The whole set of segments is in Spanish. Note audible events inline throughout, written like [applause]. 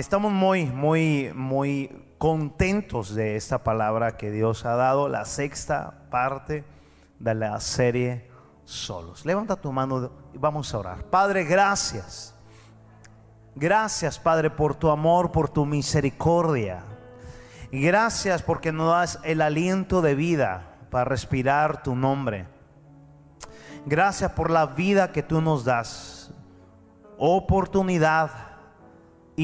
Estamos muy, muy, muy contentos de esta palabra que Dios ha dado, la sexta parte de la serie Solos. Levanta tu mano y vamos a orar. Padre, gracias. Gracias, Padre, por tu amor, por tu misericordia. Gracias porque nos das el aliento de vida para respirar tu nombre. Gracias por la vida que tú nos das. Oportunidad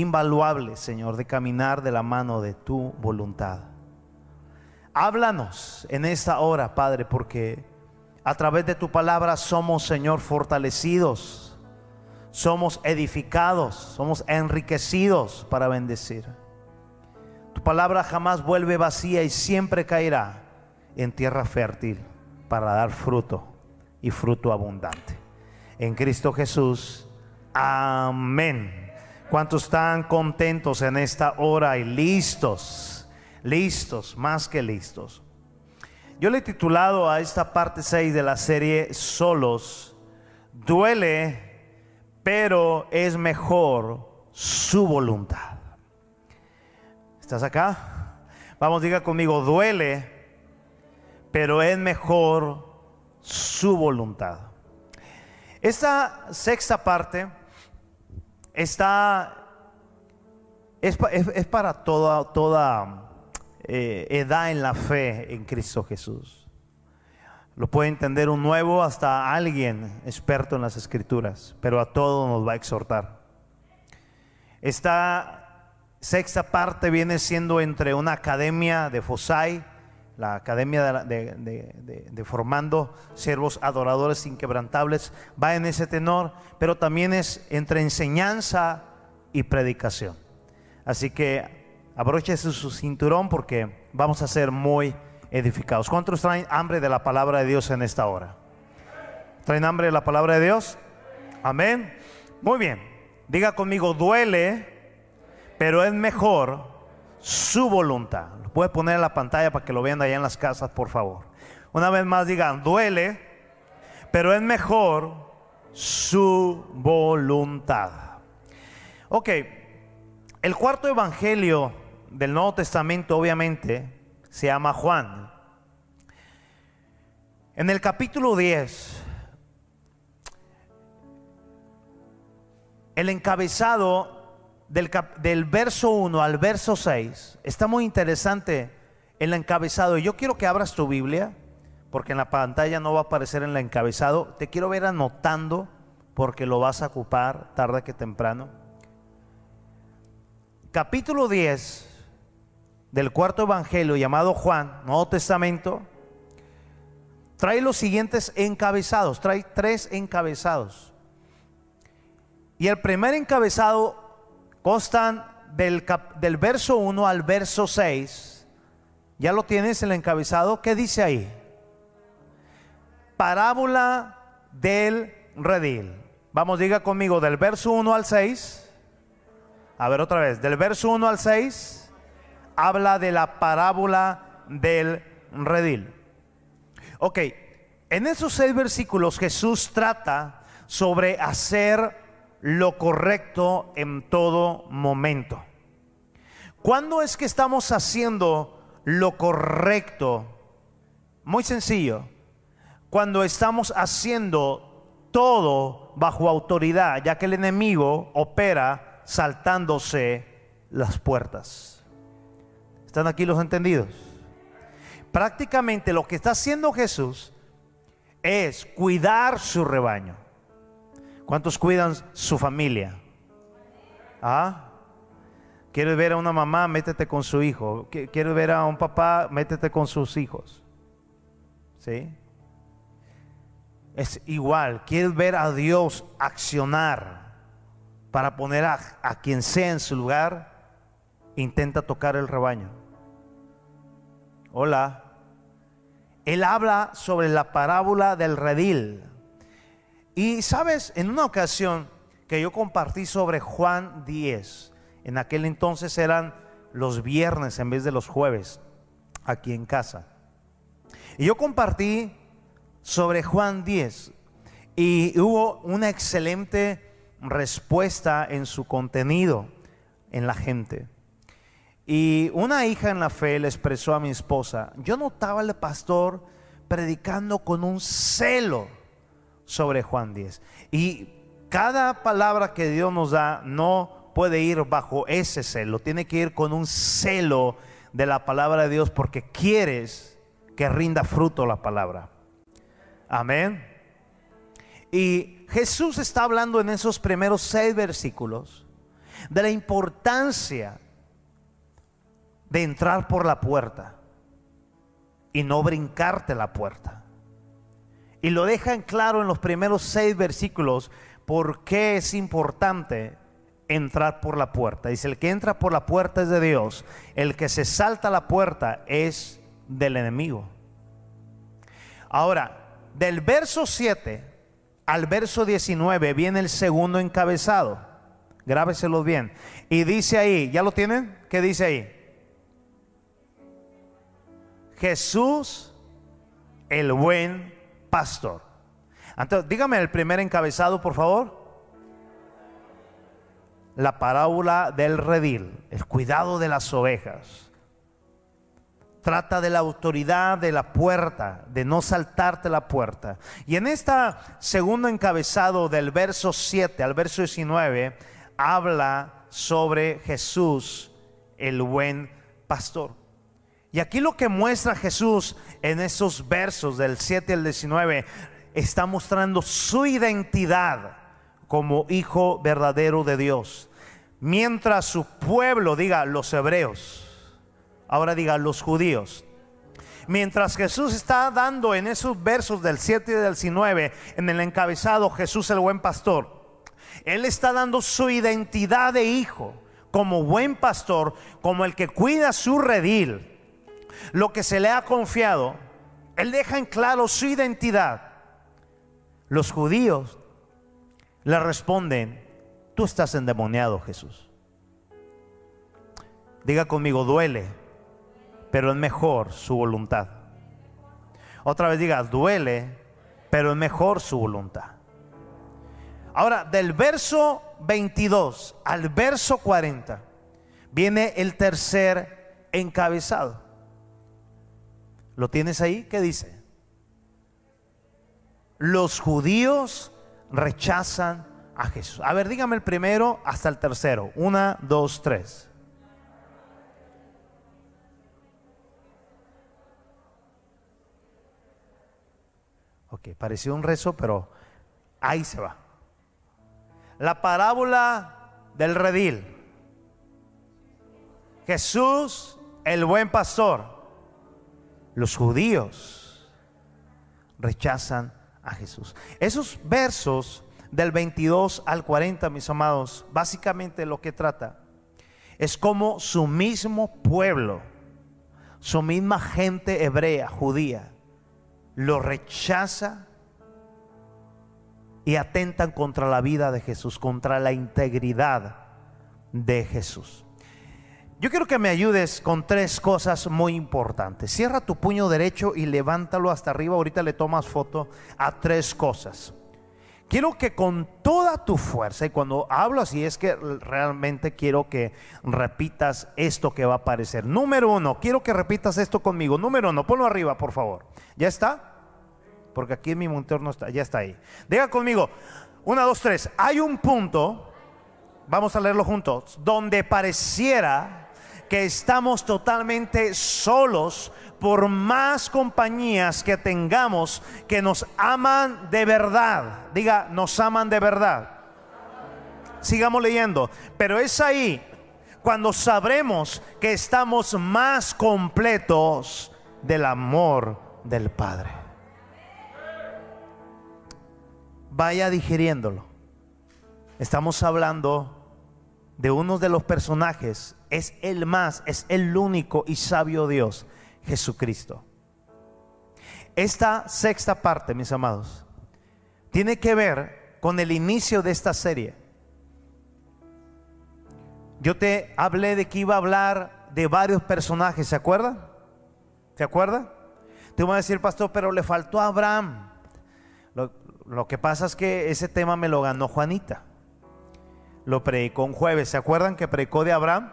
invaluable, Señor, de caminar de la mano de tu voluntad. Háblanos en esta hora, Padre, porque a través de tu palabra somos, Señor, fortalecidos, somos edificados, somos enriquecidos para bendecir. Tu palabra jamás vuelve vacía y siempre caerá en tierra fértil para dar fruto y fruto abundante. En Cristo Jesús. Amén. ¿Cuántos están contentos en esta hora y listos? Listos, más que listos. Yo le he titulado a esta parte 6 de la serie Solos, duele, pero es mejor su voluntad. ¿Estás acá? Vamos, diga conmigo, duele, pero es mejor su voluntad. Esta sexta parte está, es, para toda, toda eh, edad en la fe en Cristo Jesús. Lo puede entender un nuevo hasta alguien experto en las escrituras, pero a todos nos va a exhortar. Esta sexta parte viene siendo entre una academia de Fosai, la academia de, formando siervos adoradores inquebrantables, va en ese tenor, pero también es entre enseñanza y predicación. Así que abróchese su cinturón porque vamos a ser muy edificados. ¿Cuántos traen hambre de la palabra de Dios en esta hora? ¿Traen hambre de la palabra de Dios? Amén. Muy bien. Diga conmigo, duele, pero es mejor su voluntad. Lo puede poner en la pantalla para que lo vean allá en las casas, por favor. Una vez más digan, duele, pero es mejor su voluntad. Ok, el cuarto evangelio del Nuevo Testamento obviamente se llama Juan. En el capítulo 10, el encabezado del, verso 1 al verso 6 está muy interesante el encabezado. Yo quiero que abras tu Biblia, porque en la pantalla no va a aparecer en el encabezado. Te quiero ver anotando, porque lo vas a ocupar tarde que temprano. Capítulo 10 del cuarto evangelio llamado Juan, Nuevo Testamento, trae los siguientes encabezados, trae tres encabezados. Y el primer encabezado constan del, del verso 1 al verso 6. Ya lo tienes el encabezado. ¿Qué dice ahí? Parábola del redil. Vamos, diga conmigo, del verso 1 al 6. A ver otra vez, del verso 1 al 6 habla de la parábola del redil. Ok, en esos seis versículos Jesús trata sobre hacer lo correcto en todo momento. ¿Cuándo es que estamos haciendo lo correcto? Muy sencillo. Cuando estamos haciendo todo bajo autoridad, ya que el enemigo opera saltándose las puertas. ¿Están aquí los entendidos? Prácticamente lo que está haciendo Jesús es cuidar su rebaño. ¿Cuántos cuidan su familia? ¿Ah? ¿Quieres ver a una mamá? Métete con su hijo. ¿Quieres ver a un papá? Métete con sus hijos. ¿Sí? Es igual. ¿Quieres ver a Dios accionar para poner a, a quien sea en su lugar, intenta tocar el rebaño. Hola. Él habla sobre la parábola del redil. Y sabes, en una ocasión que yo compartí sobre Juan 10, en aquel entonces eran los viernes en vez de los jueves, aquí en casa. Y yo compartí sobre Juan 10 y hubo una excelente respuesta en su contenido en la gente. Y una hija en la fe le expresó a mi esposa, yo notaba al pastor predicando con un celo sobre Juan 10. Y cada palabra que Dios nos da no puede ir bajo ese celo, tiene que ir con un celo de la palabra de Dios porque quieres que rinda fruto la palabra. Amén. Y Jesús está hablando en esos primeros seis versículos de la importancia de entrar por la puerta y no brincarte la puerta. Y lo deja en claro en los primeros seis versículos por qué es importante entrar por la puerta. Dice, el que entra por la puerta es de Dios, el que se salta la puerta es del enemigo. Ahora, del verso 7 al verso 19 viene el segundo encabezado. Grábeselo bien. Y dice ahí, ¿ya lo tienen? ¿Qué dice ahí? Jesús, el buen pastor. Dígame el primer encabezado, por favor. La parábola del redil, el cuidado de las ovejas. Trata de la autoridad de la puerta, de no saltarte la puerta. Y en esta segundo encabezado del verso 7 al verso 19, habla sobre Jesús, el buen pastor. Y aquí lo que muestra Jesús en esos versos del 7 al 19 está mostrando su identidad como hijo verdadero de Dios. Mientras su pueblo diga los hebreos, ahora diga los judíos. Mientras Jesús está dando en esos versos del 7 y del 19, en el encabezado Jesús el buen pastor, Él está dando su identidad de hijo como buen pastor, como el que cuida su redil lo que se le ha confiado, Él deja en claro su identidad. Los judíos le responden, tú estás endemoniado Jesús. Diga conmigo, duele, pero es mejor su voluntad. Otra vez diga, duele, pero es mejor su voluntad. Ahora, del verso 22 al verso 40 viene el tercer encabezado. ¿Lo tienes ahí? ¿Qué dice? Los judíos rechazan a Jesús. A ver, dígame el primero hasta el tercero. Una, dos, tres. Ok, pareció un rezo, pero ahí se va. La parábola del redil. Jesús, el buen pastor los judíos rechazan a Jesús. Esos versos del 22 al 40, mis amados, básicamente lo que trata es como su mismo pueblo, su misma gente hebrea, judía, lo rechaza y atentan contra la vida de Jesús, contra la integridad de Jesús. Yo quiero que me ayudes con tres cosas muy importantes. Cierra tu puño derecho y levántalo hasta arriba. Ahorita le tomas foto a tres cosas. Quiero que con toda tu fuerza, y cuando hablo así es que realmente quiero que repitas esto que va a aparecer. Número uno, quiero que repitas esto conmigo. Número uno, ponlo arriba, por favor. ¿Ya está? Porque aquí en mi monitor no está, ya está ahí. Diga conmigo, una, dos, tres. Hay un punto, vamos a leerlo juntos, donde pareciera que estamos totalmente solos por más compañías que tengamos que nos aman de verdad. Diga, nos aman de verdad. Sigamos leyendo. Pero es ahí cuando sabremos que estamos más completos del amor del Padre. Vaya digiriéndolo. Estamos hablando de uno de los personajes, es el más, es el único y sabio Dios, Jesucristo. Esta sexta parte, mis amados, tiene que ver con el inicio de esta serie. Yo te hablé de que iba a hablar de varios personajes, ¿se acuerdan? ¿Se acuerdan? Te voy a decir, pastor, pero le faltó a Abraham. Lo, lo que pasa es que ese tema me lo ganó Juanita lo predicó un jueves. ¿Se acuerdan que predicó de Abraham?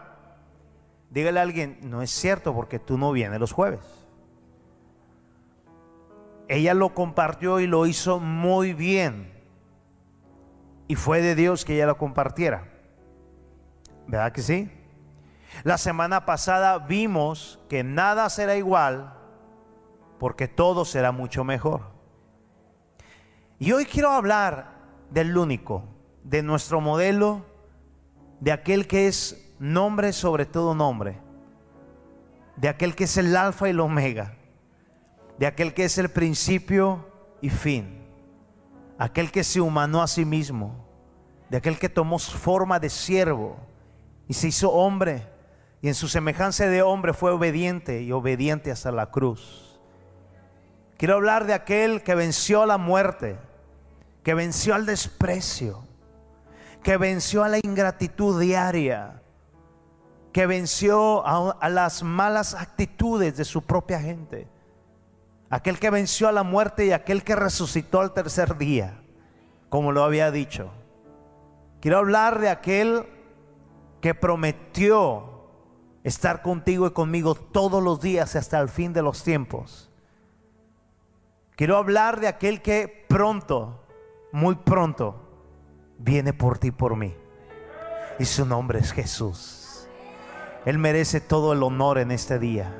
Dígale a alguien, no es cierto porque tú no vienes los jueves. Ella lo compartió y lo hizo muy bien. Y fue de Dios que ella lo compartiera. ¿Verdad que sí? La semana pasada vimos que nada será igual porque todo será mucho mejor. Y hoy quiero hablar del único, de nuestro modelo, de aquel que es nombre sobre todo nombre, de aquel que es el alfa y el omega, de aquel que es el principio y fin, aquel que se humanó a sí mismo, de aquel que tomó forma de siervo y se hizo hombre y en su semejanza de hombre fue obediente y obediente hasta la cruz. Quiero hablar de aquel que venció a la muerte, que venció al desprecio, que venció a la ingratitud diaria, que venció a, las malas actitudes de su propia gente, aquel que venció a la muerte y aquel que resucitó al tercer día, como lo había dicho. Quiero hablar de aquel que prometió estar contigo y conmigo todos los días hasta el fin de los tiempos. Quiero hablar de aquel que pronto, muy pronto, viene por ti, por mí. Y su nombre es Jesús. Él merece todo el honor en este día.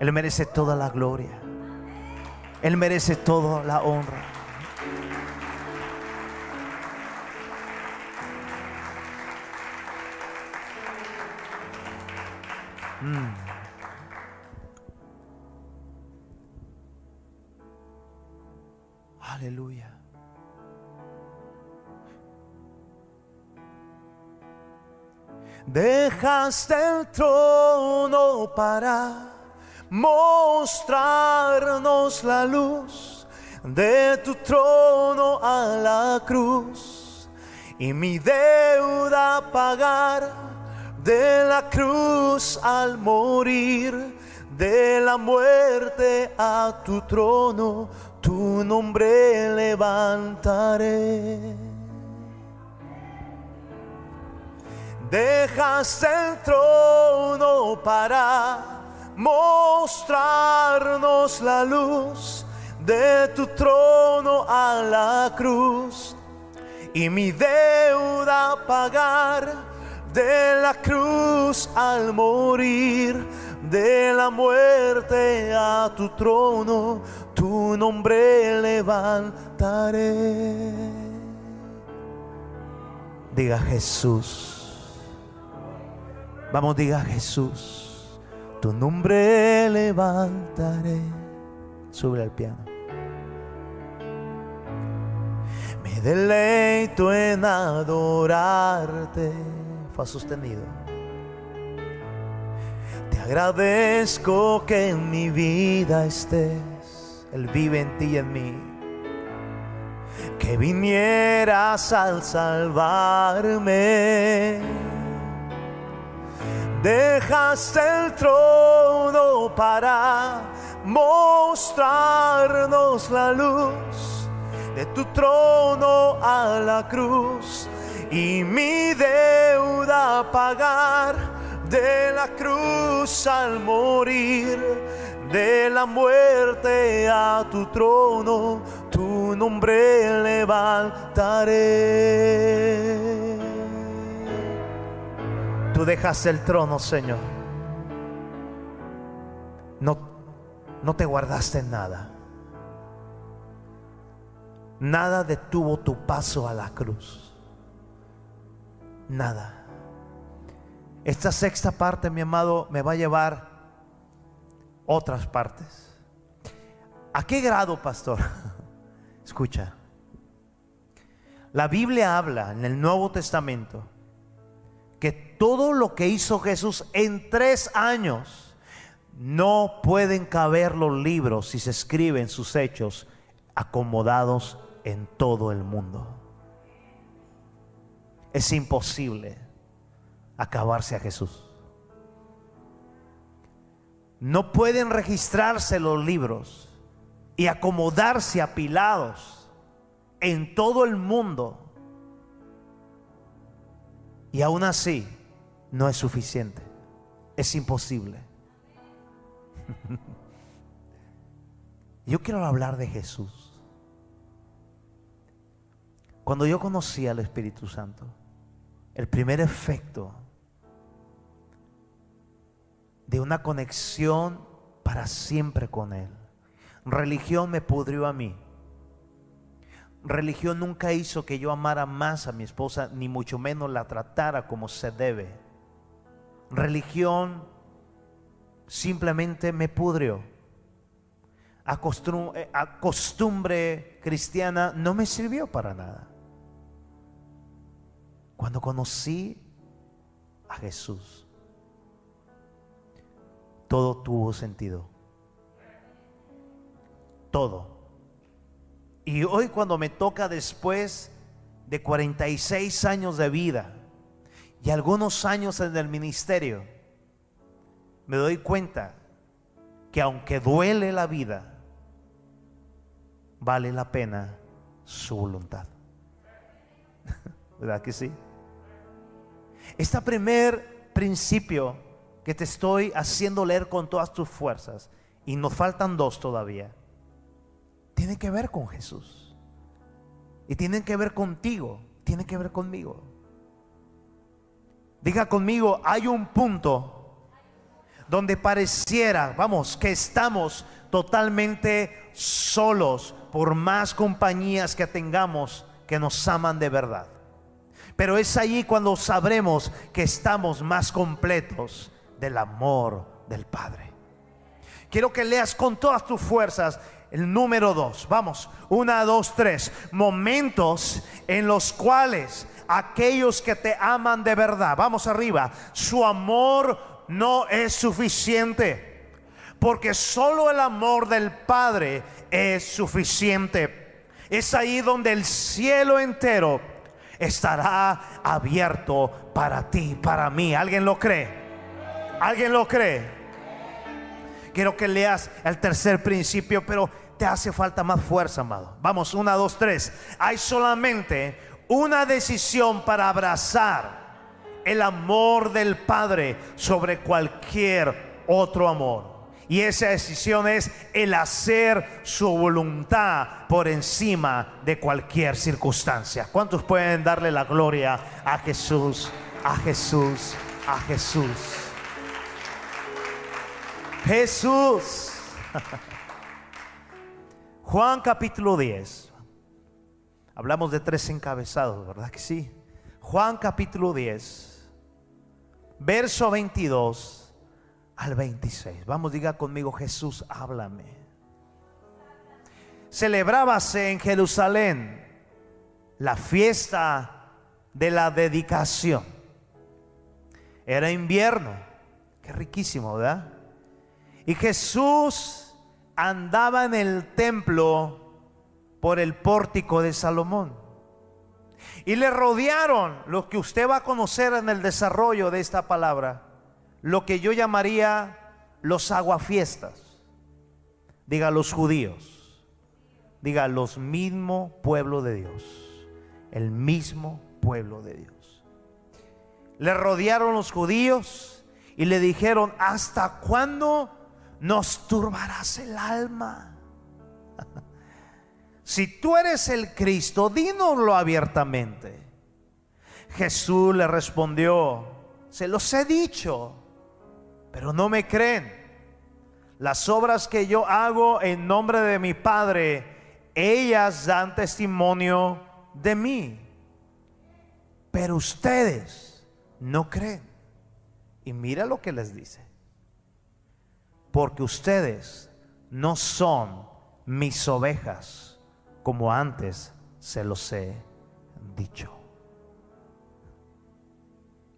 Él merece toda la gloria. Él merece toda la honra. Mm. Aleluya. Dejaste el trono para mostrarnos la luz de tu trono a la cruz y mi deuda pagar de la cruz al morir de la muerte a tu trono tu nombre levantaré Dejaste el trono para mostrarnos la luz de tu trono a la cruz. Y mi deuda pagar de la cruz al morir de la muerte a tu trono tu nombre levantaré. Diga Jesús Vamos, diga Jesús, tu nombre levantaré. Sube al piano. Me deleito en adorarte. Fue sostenido. Te agradezco que en mi vida estés. Él vive en ti y en mí. Que vinieras al salvarme Dejaste el trono para mostrarnos la luz de tu trono a la cruz y mi deuda pagar de la cruz al morir, de la muerte a tu trono, tu nombre levantaré. Tú dejas el trono, Señor. No, no te guardaste nada. Nada detuvo tu paso a la cruz. Nada. Esta sexta parte, mi amado, me va a llevar otras partes. ¿A qué grado, pastor? [laughs] Escucha. La Biblia habla en el Nuevo Testamento todo lo que hizo Jesús en tres años no pueden caber los libros si se escriben sus hechos acomodados en todo el mundo. Es imposible acabarse a Jesús. No pueden registrarse los libros y acomodarse apilados en todo el mundo. Y aún así no es suficiente. Es imposible. [laughs] Yo quiero hablar de Jesús. Cuando yo conocí al Espíritu Santo, el primer efecto de una conexión para siempre con Él. Religión me pudrió a mí. Religión nunca hizo que yo amara más a mi esposa, ni mucho menos la tratara como se debe. Religión simplemente me pudrió. A costumbre, costumbre cristiana no me sirvió para nada. Cuando conocí a Jesús, todo tuvo sentido. Todo. Y hoy cuando me toca después de 46 años de vida y algunos años en el ministerio, me doy cuenta que aunque duele la vida, vale la pena su voluntad. [laughs] ¿Verdad que sí? Este primer principio que te estoy haciendo leer con todas tus fuerzas, y nos faltan dos todavía, tiene que ver con Jesús. Y tienen que ver contigo, tiene que ver conmigo. Diga conmigo, hay un punto donde pareciera, vamos, que estamos totalmente solos por más compañías que tengamos que nos aman de verdad. Pero es allí cuando sabremos que estamos más completos del amor del Padre. Quiero que leas con todas tus fuerzas el número dos. Vamos, una, dos, tres. Momentos en los cuales aquellos que te aman de verdad, vamos arriba, su amor no es suficiente. Porque solo el amor del Padre es suficiente. Es ahí donde el cielo entero estará abierto para ti, para mí. ¿Alguien lo cree? ¿Alguien lo cree? Quiero que leas el tercer principio, pero te hace falta más fuerza, amado. Vamos, una, dos, tres. Hay solamente una decisión para abrazar el amor del Padre sobre cualquier otro amor. Y esa decisión es el hacer su voluntad por encima de cualquier circunstancia. ¿Cuántos pueden darle la gloria a Jesús, a Jesús, a Jesús? Jesús. Juan capítulo 10. Hablamos de tres encabezados, ¿verdad que sí? Juan capítulo 10, verso 22 al 26. Vamos, diga conmigo, Jesús, háblame. Celebrábase en Jerusalén la fiesta de la dedicación. Era invierno. Qué riquísimo, ¿verdad? Y Jesús andaba en el templo por el pórtico de Salomón. Y le rodearon lo que usted va a conocer en el desarrollo de esta palabra lo que yo llamaría los aguafiestas. Diga los judíos. Diga los mismo pueblo de Dios. El mismo pueblo de Dios. Le rodearon los judíos y le dijeron, ¿hasta cuándo nos turbarás el alma? [laughs] si tú eres el Cristo, dínoslo abiertamente. Jesús le respondió, se los he dicho pero no me creen. Las obras que yo hago en nombre de mi Padre, ellas dan testimonio de mí. Pero ustedes no creen. Y mira lo que les dice. Porque ustedes no son mis ovejas como antes se los he dicho.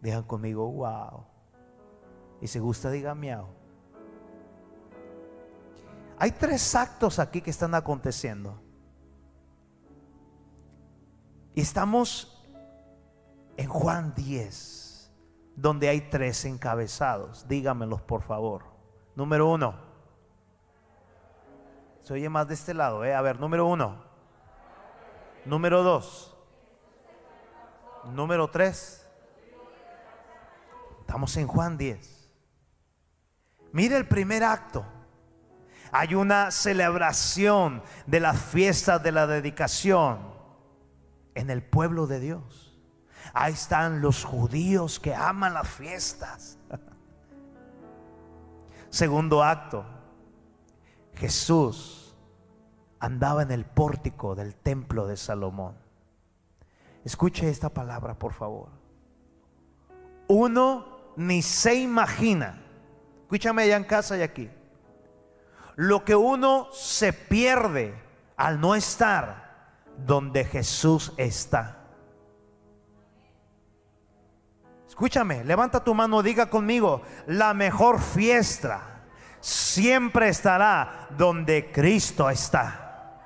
Digan conmigo, wow. Y si gusta, diga miau. Hay tres actos aquí que están aconteciendo. Y estamos en Juan 10, donde hay tres encabezados. Dígamelos, por favor. Número uno. Se oye más de este lado, ¿eh? A ver, número uno. Número dos. Número tres. Estamos en Juan 10. Mire el primer acto. Hay una celebración de la fiesta de la dedicación en el pueblo de Dios. Ahí están los judíos que aman las fiestas. Segundo acto, Jesús andaba en el pórtico del templo de Salomón. Escuche esta palabra, por favor. Uno ni se imagina, escúchame allá en casa y aquí, lo que uno se pierde al no estar donde Jesús está. Escúchame, levanta tu mano, diga conmigo, la mejor fiesta siempre estará donde Cristo está.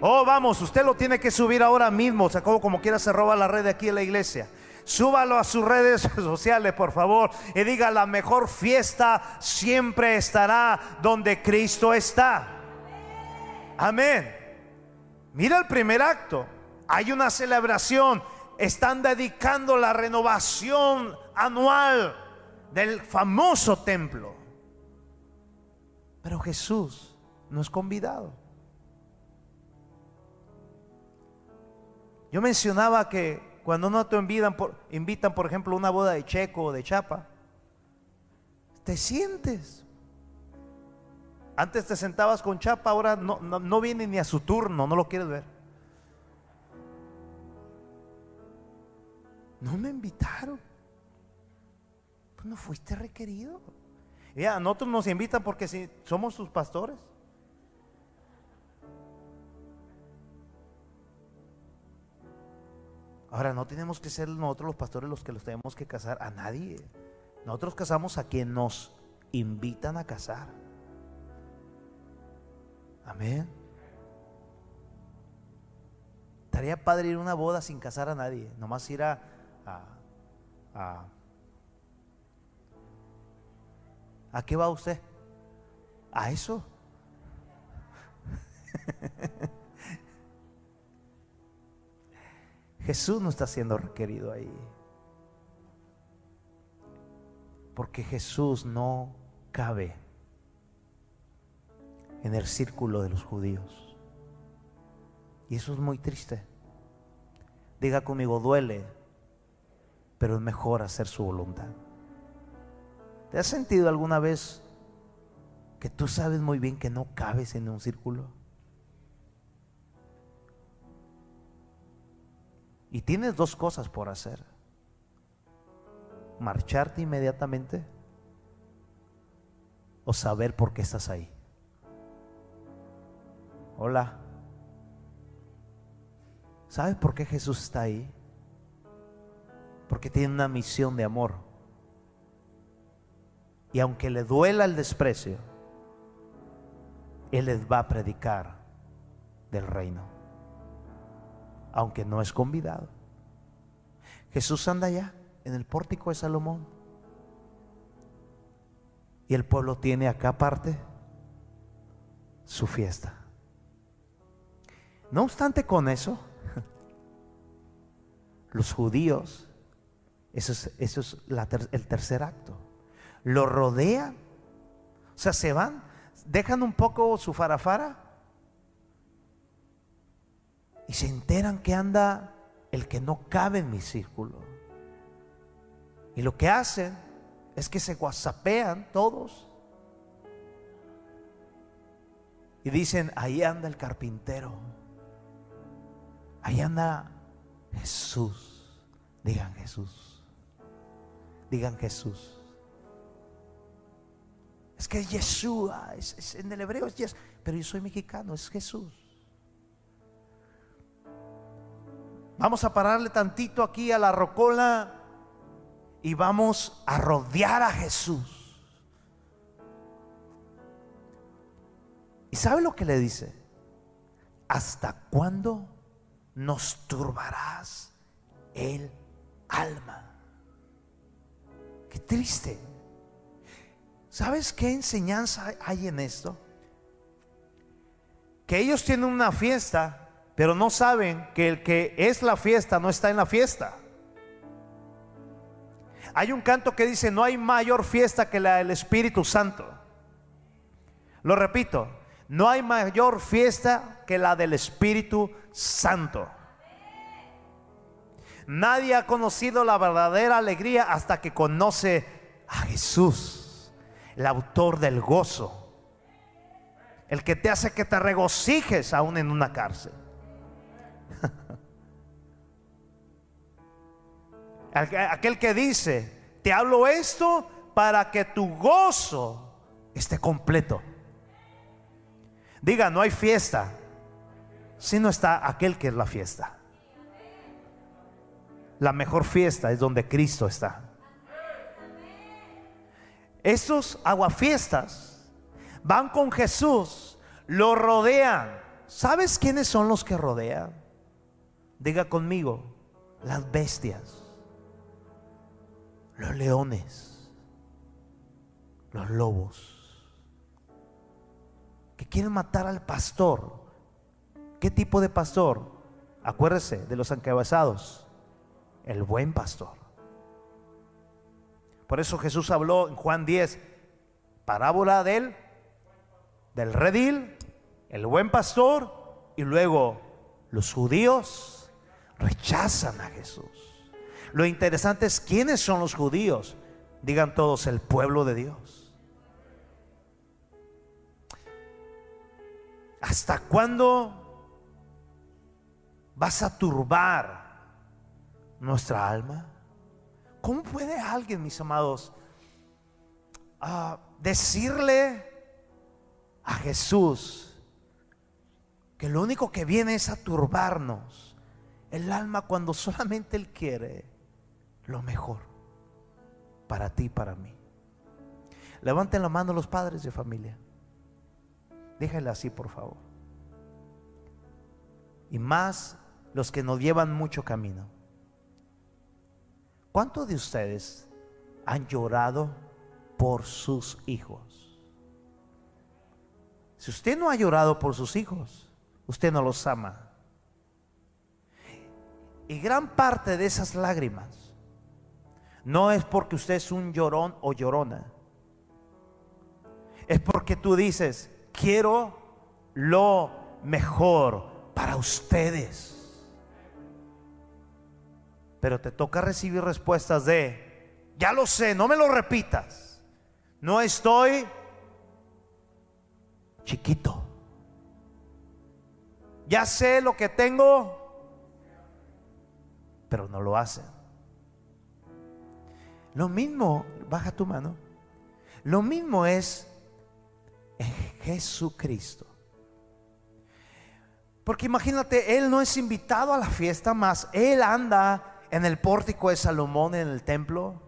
Oh, vamos, usted lo tiene que subir ahora mismo. Sacó como quiera se roba la red de aquí en la iglesia. Súbalo a sus redes [laughs] sociales, por favor, y diga, la mejor fiesta siempre estará donde Cristo está. Amén. Mira el primer acto. Hay una celebración. Están dedicando la renovación anual del famoso templo. Pero Jesús no es convidado. Yo mencionaba que cuando no te invitan por, invitan, por ejemplo, una boda de checo o de chapa, te sientes. Antes te sentabas con chapa, ahora no, no, viene ni a su turno, no lo quieres ver. No me invitaron. Pues no fuiste requerido. Ya, nosotros nos invitan porque si somos sus pastores. Ahora, no tenemos que ser nosotros los pastores los que los tenemos que casar a nadie. Nosotros casamos a quien nos invitan a casar. Amén. Estaría padre ir a una boda sin casar a nadie, nomás ir a, a, a ¿A qué va usted? ¿A eso? [laughs] Jesús no está siendo requerido ahí. Porque Jesús no cabe en el círculo de los judíos. Y eso es muy triste. Diga conmigo, duele, pero es mejor hacer su voluntad. ¿Te has sentido alguna vez que tú sabes muy bien que no cabes en un círculo? Y tienes dos cosas por hacer. Marcharte inmediatamente o saber por qué estás ahí. Hola. ¿Sabes por qué Jesús está ahí? Porque tiene una misión de amor. Y aunque le duela el desprecio, Él les va a predicar del reino aunque no es convidado. Jesús anda allá en el pórtico de Salomón. Y el pueblo tiene acá aparte su fiesta. No obstante con eso, [laughs] los judíos, eso es, eso es el tercer acto, lo rodean, o sea, se van, dejan un poco su farafara y se enteran que anda el que no cabe en mi círculo. Y lo que hacen es que se guasapean todos. Y dicen, ahí anda el carpintero. Ahí anda Jesús. Digan Jesús. Digan Jesús. Es que es Yeshua, es, en el hebreo es Yeshua, pero yo soy mexicano, es Jesús. Vamos a pararle tantito aquí a la rocola y vamos a rodear a Jesús. ¿Y sabe lo que le dice? ¿Hasta cuándo nos turbarás el alma? Qué triste. ¿Sabes qué enseñanza hay en esto? Que ellos tienen una fiesta, pero no saben que el que es la fiesta no está en la fiesta. Hay un canto que dice, no hay mayor fiesta que la del Espíritu Santo. Lo repito, no hay mayor fiesta que la del Espíritu Santo. Nadie ha conocido la verdadera alegría hasta que conoce a Jesús, el autor del gozo, el que te hace que te regocijes aún en una cárcel. [laughs] Aquel que dice, te hablo esto para que tu gozo esté completo. Diga, no hay fiesta si no está aquel que es la fiesta. La mejor fiesta es donde Cristo está. Esos aguafiestas van con Jesús, lo rodean. ¿Sabes quiénes son los que rodean? Diga conmigo, las bestias los leones, los lobos, que quieren matar al pastor. ¿Qué tipo de pastor? Acuérdese de los ancabezados, el buen pastor. Por eso Jesús habló en Juan 10, parábola de él, del redil, el buen pastor, y luego los judíos rechazan a Jesús. Lo interesante es quiénes son los judíos. Digan todos, el pueblo de Dios. ¿Hasta cuándo vas a turbar nuestra alma? ¿Cómo puede alguien, mis amados, ah, decirle a Jesús que lo único que viene es a turbarnos el alma cuando solamente Él quiere lo mejor para ti y para mí. Levanten la mano los padres de familia. Déjenla así, por favor. Y más los que nos llevan mucho camino. ¿Cuántos de ustedes han llorado por sus hijos? Si usted no ha llorado por sus hijos, usted no los ama. Y gran parte de esas lágrimas no es porque usted es un llorón o llorona. Es porque tú dices, quiero lo mejor para ustedes. Pero te toca recibir respuestas de, ya lo sé, no me lo repitas. No estoy chiquito. Ya sé lo que tengo, pero no lo hacen. Lo mismo, baja tu mano. Lo mismo es en Jesucristo. Porque imagínate, Él no es invitado a la fiesta más. Él anda en el pórtico de Salomón en el templo,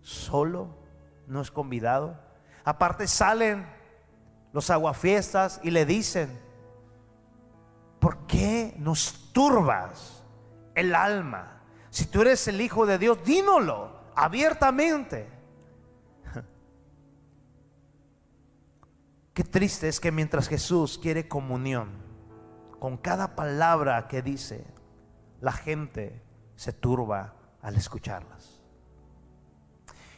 solo, no es convidado. Aparte salen los aguafiestas y le dicen, ¿por qué nos turbas el alma? Si tú eres el Hijo de Dios, dínoslo abiertamente. [laughs] Qué triste es que mientras Jesús quiere comunión con cada palabra que dice, la gente se turba al escucharlas.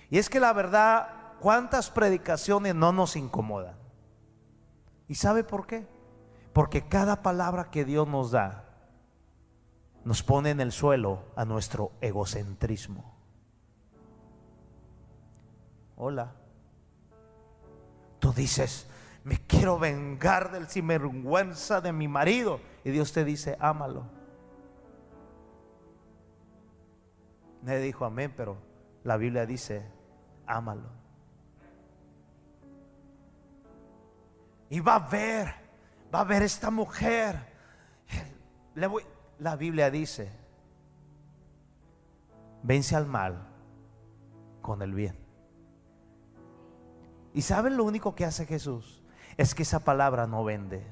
Y es que la verdad, ¿cuántas predicaciones no nos incomodan? ¿Y sabe por qué? Porque cada palabra que Dios nos da nos pone en el suelo a nuestro egocentrismo. Hola. Tú dices, me quiero vengar del sinvergüenza de mi marido. Y Dios te dice, ámalo. Nadie dijo amén, pero la Biblia dice, ámalo. Y va a ver, va a ver esta mujer. La Biblia dice, vence al mal con el bien. ¿Y saben lo único que hace Jesús? Es que esa palabra no vende.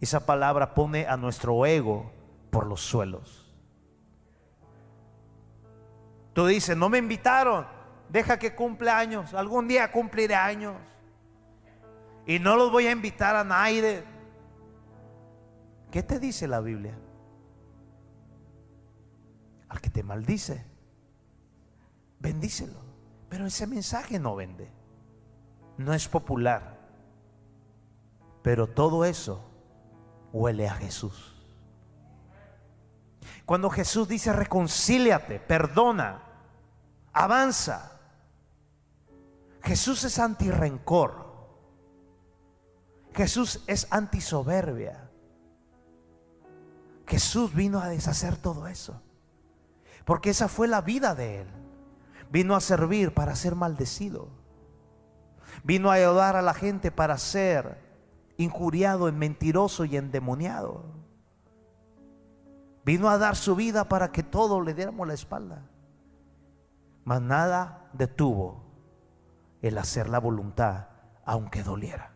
Esa palabra pone a nuestro ego por los suelos. Tú dices, no me invitaron, deja que cumple años, algún día cumpliré años. Y no los voy a invitar a nadie. ¿Qué te dice la Biblia? Al que te maldice, bendícelo. Pero ese mensaje no vende, no es popular. Pero todo eso huele a Jesús. Cuando Jesús dice reconcíliate, perdona, avanza. Jesús es anti-rencor. Jesús es anti-soberbia. Jesús vino a deshacer todo eso. Porque esa fue la vida de él. Vino a servir para ser maldecido. Vino a ayudar a la gente para ser injuriado, en mentiroso y endemoniado. Vino a dar su vida para que todos le diéramos la espalda. Mas nada detuvo el hacer la voluntad, aunque doliera.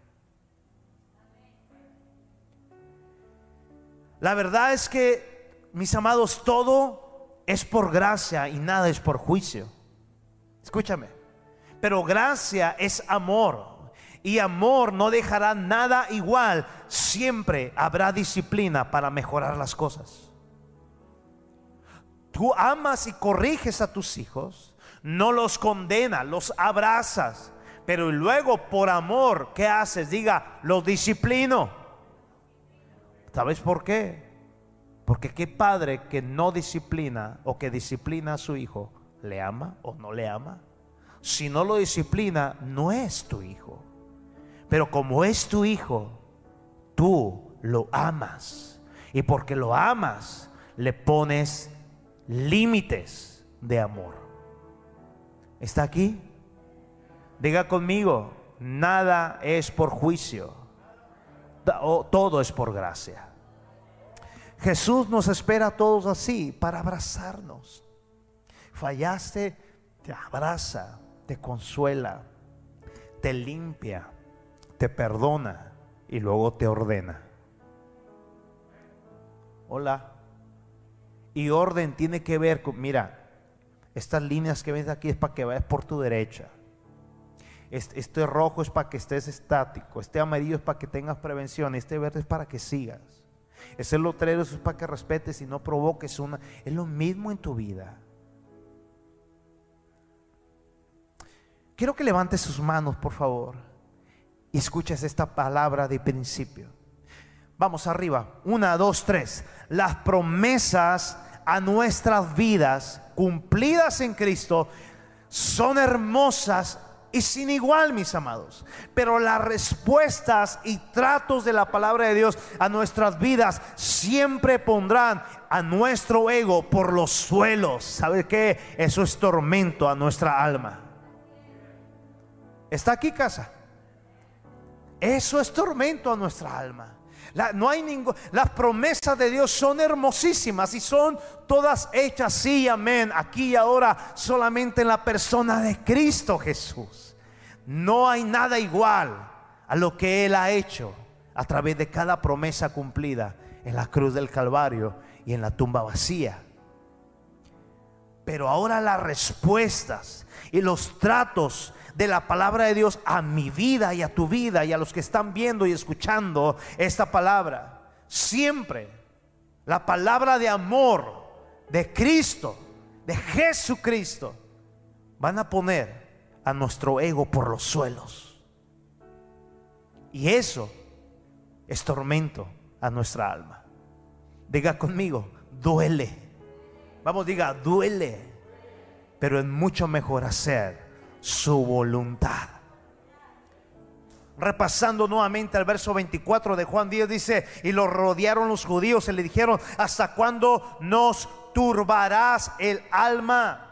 La verdad es que, mis amados, todo es por gracia y nada es por juicio. Escúchame. Pero gracia es amor. Y amor no dejará nada igual. Siempre habrá disciplina para mejorar las cosas. Tú amas y corriges a tus hijos, no los condenas, los abrazas. Pero luego por amor, ¿qué haces? Diga, los disciplino. ¿Sabes por qué? Porque qué padre que no disciplina o que disciplina a su hijo, ¿le ama o no le ama? Si no lo disciplina, no es tu hijo. Pero como es tu hijo, tú lo amas. Y porque lo amas, le pones límites de amor. ¿Está aquí? Diga conmigo, nada es por juicio, todo es por gracia. Jesús nos espera a todos así para abrazarnos. Fallaste, te abraza, te consuela, te limpia, te perdona y luego te ordena. Hola. Y orden tiene que ver con, mira, estas líneas que ves aquí es para que vayas por tu derecha. Este, rojo es para que estés estático. Este amarillo es para que tengas prevención. Este verde es para que sigas. Ese letrero es para que respetes y no provoques una. Es lo mismo en tu vida. Quiero que levantes sus manos, por favor, y escuches esta palabra de principio. Vamos arriba. Una, dos, tres. Las promesas a nuestras vidas cumplidas en Cristo son hermosas y sin igual, mis amados. Pero las respuestas y tratos de la palabra de Dios a nuestras vidas siempre pondrán a nuestro ego por los suelos. ¿Sabe qué? Eso es tormento a nuestra alma. ¿Está aquí casa? Eso es tormento a nuestra alma no hay ningún, las promesas de Dios son hermosísimas y son todas hechas, sí, amén, aquí y ahora, solamente en la persona de Cristo Jesús. No hay nada igual a lo que Él ha hecho a través de cada promesa cumplida en la cruz del Calvario y en la tumba vacía. Pero ahora las respuestas y los tratos de la palabra de Dios a mi vida y a tu vida y a los que están viendo y escuchando esta palabra. Siempre la palabra de amor de Cristo, de Jesucristo, van a poner a nuestro ego por los suelos. Y eso es tormento a nuestra alma. Diga conmigo, duele. Vamos, diga, duele. Pero es mucho mejor hacer su voluntad. Repasando nuevamente al verso 24 de Juan 10 dice, y lo rodearon los judíos y le dijeron, ¿hasta cuándo nos turbarás el alma?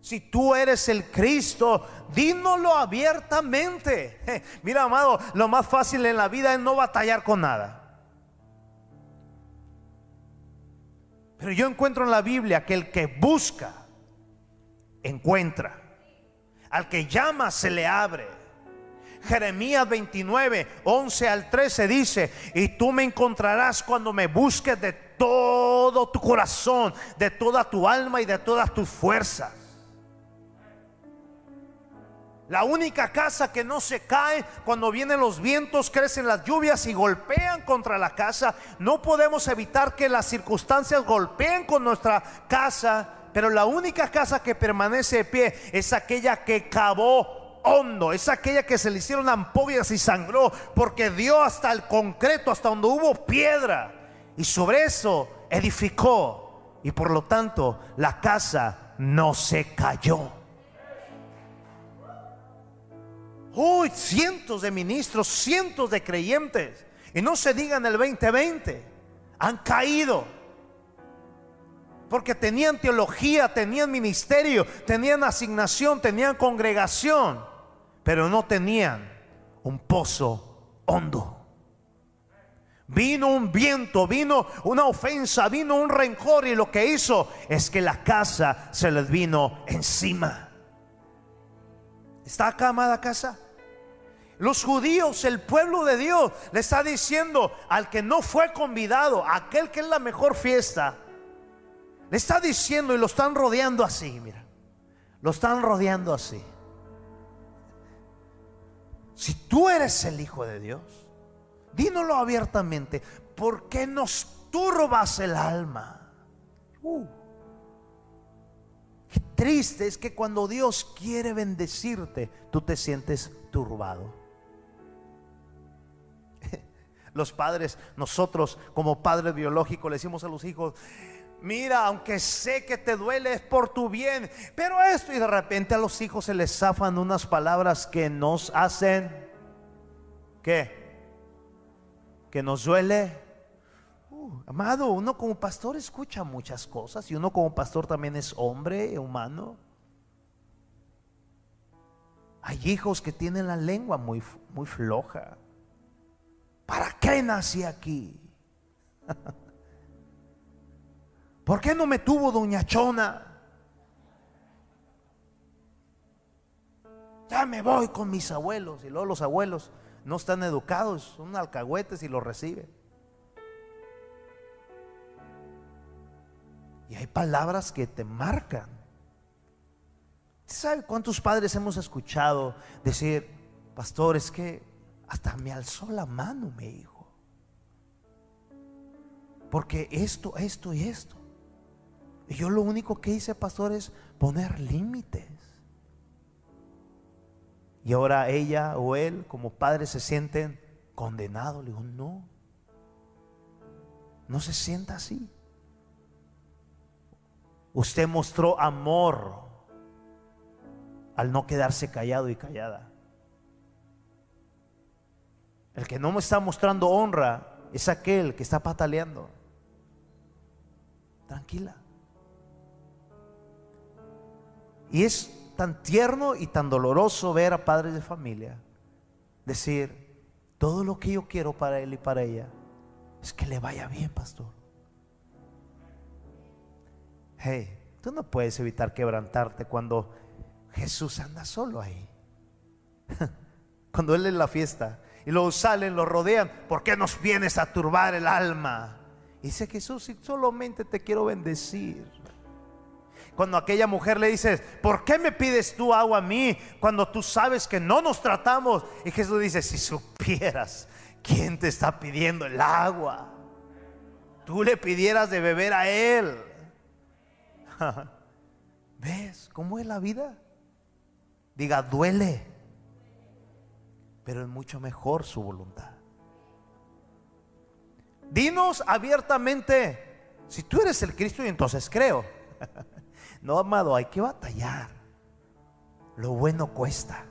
Si tú eres el Cristo, dínoslo abiertamente. [laughs] Mira, amado, lo más fácil en la vida es no batallar con nada. Pero yo encuentro en la Biblia que el que busca encuentra. Al que llama se le abre. Jeremías 29, 11 al 13 dice, y tú me encontrarás cuando me busques de todo tu corazón, de toda tu alma y de todas tus fuerzas. La única casa que no se cae cuando vienen los vientos, crecen las lluvias y golpean contra la casa. No podemos evitar que las circunstancias golpeen con nuestra casa, pero la única casa que permanece de pie es aquella que cavó hondo, es aquella que se le hicieron ampollas y sangró, porque dio hasta el concreto, hasta donde hubo piedra, y sobre eso edificó, y por lo tanto la casa no se cayó. Uy, cientos de ministros, cientos de creyentes. Y no se diga en el 2020, han caído. Porque tenían teología, tenían ministerio, tenían asignación, tenían congregación, pero no tenían un pozo hondo. Vino un viento, vino una ofensa, vino un rencor y lo que hizo es que la casa se les vino encima. ¿Está acá, amada casa? Los judíos, el pueblo de Dios, le está diciendo al que no fue convidado, aquel que es la mejor fiesta, le está diciendo y lo están rodeando así, mira, lo están rodeando así. Si tú eres el Hijo de Dios, dínoslo abiertamente, ¿por qué nos turbas el alma? Uh. Qué triste es que cuando Dios quiere bendecirte, tú te sientes turbado. [laughs] Los padres, nosotros como padres biológicos le decimos a los hijos, mira, aunque sé que te duele es por tu bien, pero esto y de repente a los hijos se les zafan unas palabras que nos hacen, ¿qué? Que nos duele. Uh, amado, uno como pastor escucha muchas cosas y uno como pastor también es hombre, humano. Hay hijos que tienen la lengua muy, muy floja. ¿Para qué nací aquí? [laughs] ¿Por qué no me tuvo doña Chona? Ya me voy con mis abuelos. Y luego los abuelos no están educados, son alcahuetes y los reciben. Y hay palabras que te marcan. ¿Sabe cuántos padres hemos escuchado decir, pastor, es que hasta me alzó la mano, me dijo. Porque esto, esto y esto. Y yo lo único que hice, pastor, es poner límites. Y ahora ella o él, como padres, se sienten condenados. Le digo, no. No se sienta así. Usted mostró amor al no quedarse callado y callada. El que no me está mostrando honra es aquel que está pataleando. Tranquila. Y es tan tierno y tan doloroso ver a padres de familia decir, todo lo que yo quiero para él y para ella es que le vaya bien, pastor. Hey, tú no puedes evitar quebrantarte cuando Jesús anda solo ahí. [laughs] Cuando Él es la fiesta y luego salen, lo rodean. ¿Por qué nos vienes a turbar el alma? Y dice Jesús, solamente te quiero bendecir. Cuando aquella mujer le dice, ¿por qué me pides tú agua a mí cuando tú sabes que no nos tratamos? Y Jesús dice, si supieras quién te está pidiendo el agua, tú le pidieras de beber a él. [laughs] ¿Ves cómo es la vida? Diga, duele pero es mucho mejor su voluntad. Dinos abiertamente, si tú eres el Cristo y entonces creo. [laughs] no, amado, hay que batallar. Lo bueno cuesta.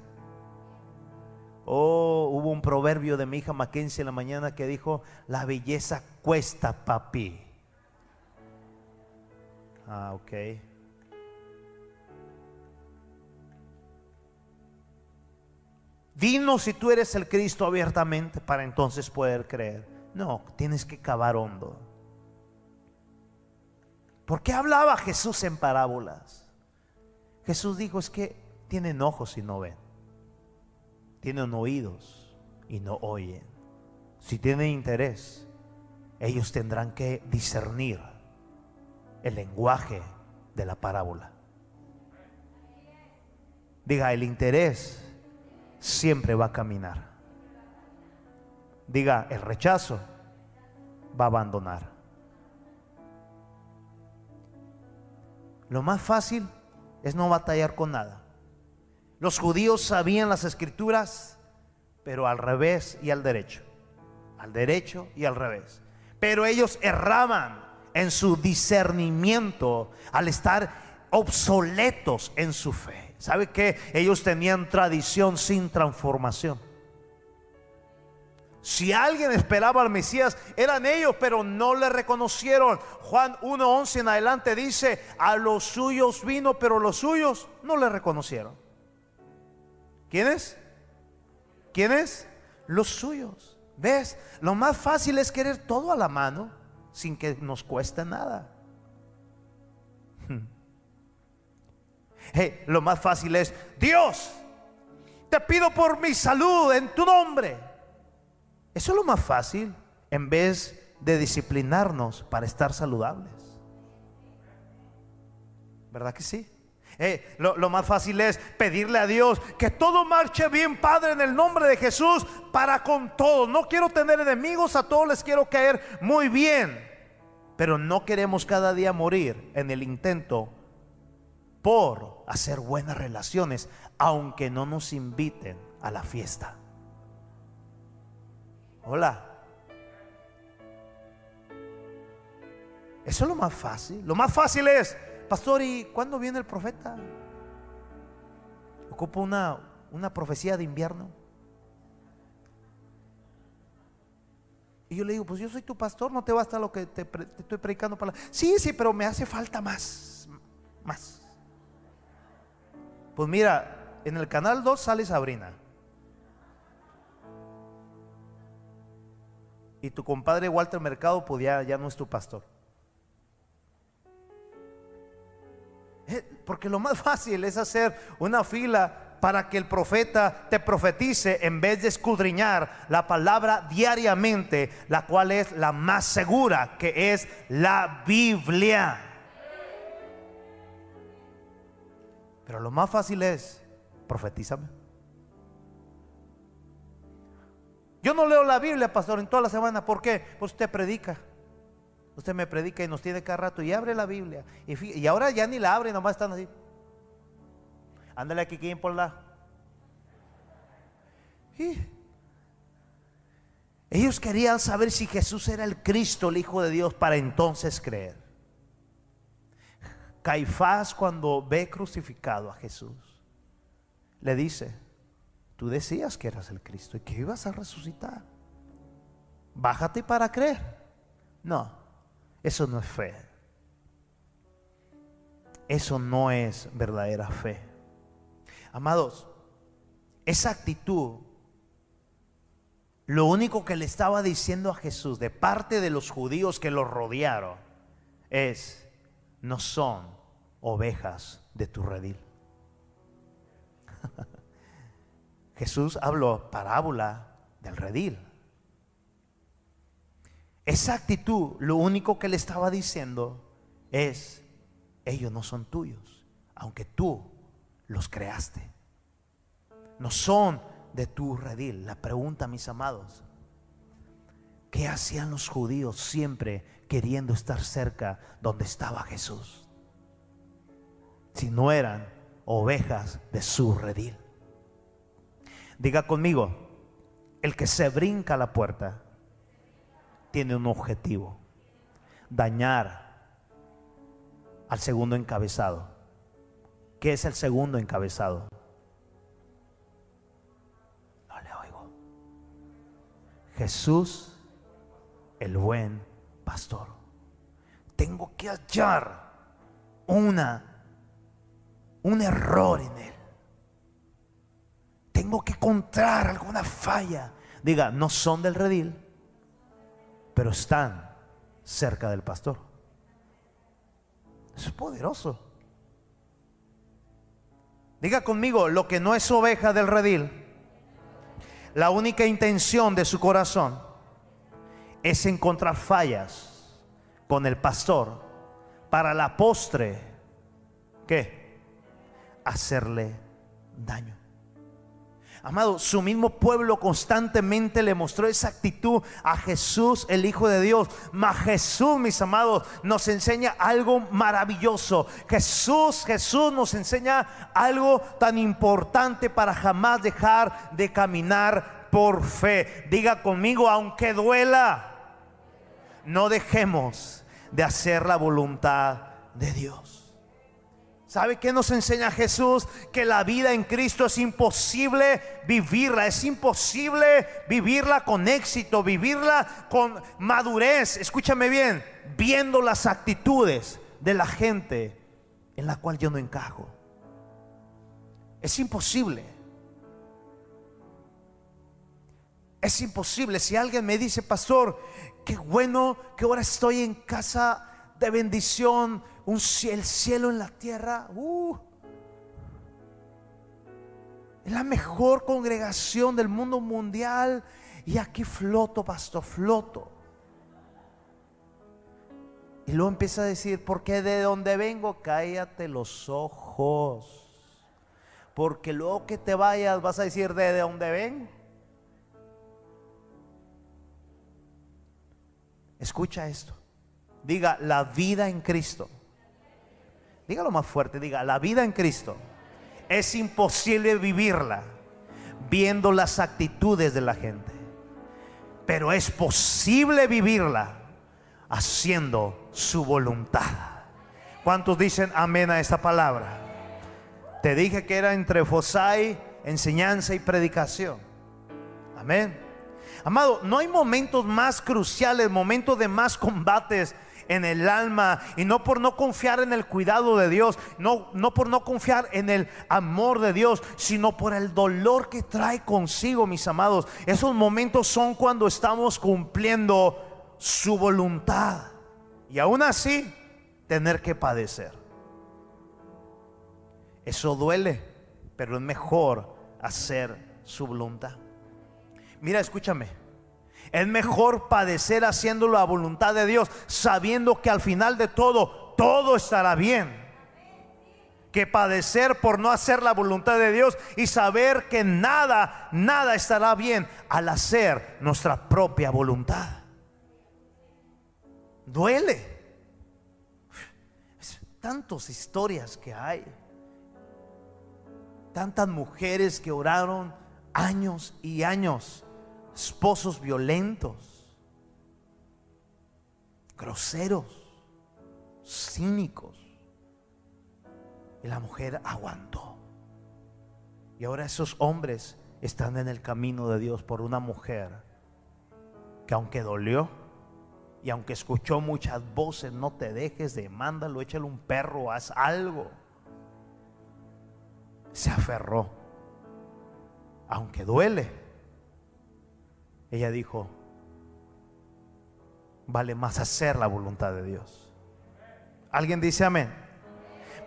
Oh, hubo un proverbio de mi hija Mackenzie en la mañana que dijo, la belleza cuesta, papi. Ah, ok. Dinos si tú eres el Cristo abiertamente para entonces poder creer. No, tienes que cavar hondo. ¿Por qué hablaba Jesús en parábolas? Jesús dijo es que tienen ojos y no ven. Tienen oídos y no oyen. Si tienen interés, ellos tendrán que discernir el lenguaje de la parábola. Diga, el interés siempre va a caminar. Diga, el rechazo va a abandonar. Lo más fácil es no batallar con nada. Los judíos sabían las escrituras, pero al revés y al derecho. Al derecho y al revés. Pero ellos erraban en su discernimiento al estar obsoletos en su fe. ¿Sabe que Ellos tenían tradición sin transformación. Si alguien esperaba al Mesías, eran ellos, pero no le reconocieron. Juan 1.11 en adelante dice, a los suyos vino, pero los suyos no le reconocieron. ¿Quiénes? ¿Quiénes? Los suyos. ¿Ves? Lo más fácil es querer todo a la mano sin que nos cueste nada. [laughs] lo más fácil es, Dios, te pido por mi salud en tu nombre. Eso es lo más fácil en vez de disciplinarnos para estar saludables. ¿Verdad que sí? lo, lo, más fácil es pedirle a Dios que todo marche bien, Padre, en el nombre de Jesús, para con todos. No quiero tener enemigos, a todos les quiero caer muy bien. Pero no queremos cada día morir en el intento por hacer buenas relaciones, aunque no nos inviten a la fiesta. Hola. Eso es lo más fácil. Lo más fácil es, pastor, ¿y cuándo viene el profeta? Ocupa una, una profecía de invierno. Y yo le digo, pues yo soy tu pastor, no te basta lo que te, te estoy predicando para... Sí, sí, pero me hace falta más, más. Pues mira, en el canal 2 sale Sabrina. Y tu compadre Walter Mercado, pues ya, no es tu pastor. Eh, porque lo más [laughs] fácil es hacer una fila para que el profeta te profetice en vez de escudriñar la palabra diariamente, la cual es la más segura, que es la Biblia. Pero lo más fácil es, profetízame. Yo no leo la Biblia, pastor, en toda la semana. ¿Por qué? Pues usted predica. Usted me predica y nos tiene cada rato y abre la Biblia. Y, ahora ya ni la abre, nomás están así. Ándale aquí, ¿quién por la? Ellos querían saber si Jesús era el Cristo, el Hijo de Dios, para entonces creer. Caifás cuando ve crucificado a Jesús, le dice, Tú decías que eras el Cristo y que ibas a resucitar. Bájate para creer. No, eso no es fe. Eso no es verdadera fe. Amados, esa actitud, lo único que le estaba diciendo a Jesús de parte de los judíos que lo rodearon es, no son ovejas de tu redil. [laughs] Jesús habló parábola del redil. Esa actitud, lo único que le estaba diciendo es, ellos no son tuyos, aunque tú los creaste. No son de tu redil. La pregunta, mis amados, ¿qué hacían los judíos siempre queriendo estar cerca donde estaba Jesús? Si no eran ovejas de su redil. Diga conmigo, el que se brinca la puerta tiene un objetivo, dañar al segundo encabezado. ¿Qué es el segundo encabezado? No le oigo. Jesús, el buen pastor. Tengo que hallar una un error en él tengo que encontrar alguna falla. Diga, no son del redil, pero están cerca del pastor. Eso es poderoso. Diga conmigo, lo que no es oveja del redil, la única intención de su corazón es encontrar fallas con el pastor para la postre, ¿qué? Hacerle daño. Amado, su mismo pueblo constantemente le mostró esa actitud a Jesús, el Hijo de Dios. Mas Jesús, mis amados, nos enseña algo maravilloso. Jesús, Jesús nos enseña algo tan importante para jamás dejar de caminar por fe. Diga conmigo, aunque duela, no dejemos de hacer la voluntad de Dios. ¿Sabe qué nos enseña Jesús? Que la vida en Cristo es imposible vivirla, es imposible vivirla con éxito, vivirla con madurez. Escúchame bien, viendo las actitudes de la gente en la cual yo no encajo. Es imposible. Es imposible. Si alguien me dice, pastor, qué bueno que ahora estoy en casa de bendición, un, el cielo en la tierra. Uh, es la mejor congregación del mundo mundial. Y aquí floto, pastor, floto. Y luego empieza a decir, porque de donde vengo, cállate los ojos. Porque luego que te vayas vas a decir, de donde vengo. Escucha esto. Diga, la vida en Cristo. Dígalo más fuerte, diga, la vida en Cristo. Es imposible vivirla viendo las actitudes de la gente. Pero es posible vivirla haciendo su voluntad. ¿Cuántos dicen amén a esta palabra? Te dije que era entre Fosai, enseñanza y predicación. Amén. Amado, no hay momentos más cruciales, momentos de más combates en el alma y no por no confiar en el cuidado de Dios, no, no por no confiar en el amor de Dios, sino por el dolor que trae consigo, mis amados. Esos momentos son cuando estamos cumpliendo su voluntad y aún así tener que padecer. Eso duele, pero es mejor hacer su voluntad. Mira, escúchame. Es mejor padecer haciendo la voluntad de Dios, sabiendo que al final de todo, todo estará bien. Que padecer por no hacer la voluntad de Dios y saber que nada, nada estará bien al hacer nuestra propia voluntad. Duele. Tantas historias que hay. Tantas mujeres que oraron años y años esposos violentos, groseros, cínicos. Y la mujer aguantó. Y ahora esos hombres están en el camino de Dios por una mujer que aunque dolió y aunque escuchó muchas voces, no te dejes de mándalo, échale un perro, haz algo. Se aferró. Aunque duele, ella dijo, vale más hacer la voluntad de Dios. ¿Alguien dice amén?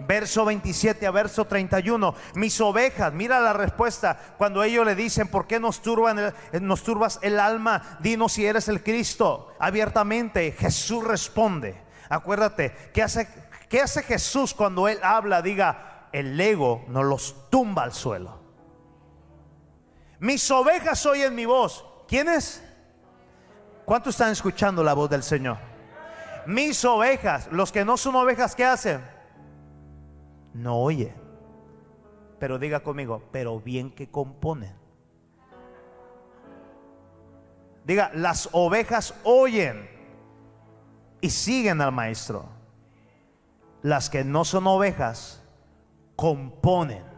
Verso 27 a verso 31. Mis ovejas, mira la respuesta cuando ellos le dicen, ¿por qué nos, turban nos turbas el alma? Dinos si eres el Cristo. Abiertamente Jesús responde. Acuérdate, ¿qué hace, qué hace Jesús cuando Él habla? Diga, el ego nos los tumba al suelo. Mis ovejas oyen mi voz ¿Quiénes? ¿Cuántos están escuchando la voz del Señor? Mis ovejas, los que no son ovejas, ¿qué hacen? No oye. Pero diga conmigo, pero bien que componen. Diga, las ovejas oyen y siguen al maestro. Las que no son ovejas componen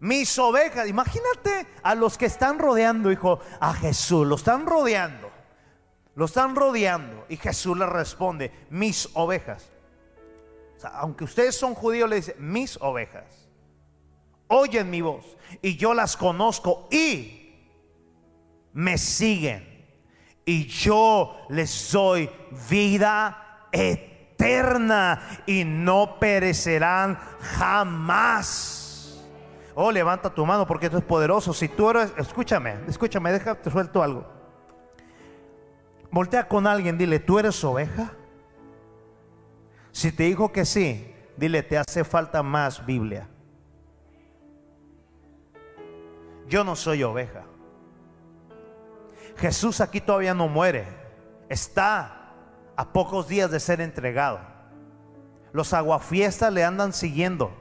mis ovejas. Imagínate a los que están rodeando, hijo, a Jesús. Lo están rodeando. Lo están rodeando. Y Jesús le responde, mis ovejas. aunque ustedes son judíos, le dice, mis ovejas. Oyen mi voz. Y yo las conozco y me siguen. Y yo les doy vida eterna eterna y no perecerán jamás. Oh, levanta tu mano porque esto es poderoso. Si tú eres, escúchame, escúchame, déjate suelto algo. Voltea con alguien, dile, ¿tú eres oveja? Si te dijo que sí, dile, te hace falta más Biblia. Yo no soy oveja. Jesús aquí todavía no muere. Está a pocos días de ser entregado. Los aguafiestas le andan siguiendo.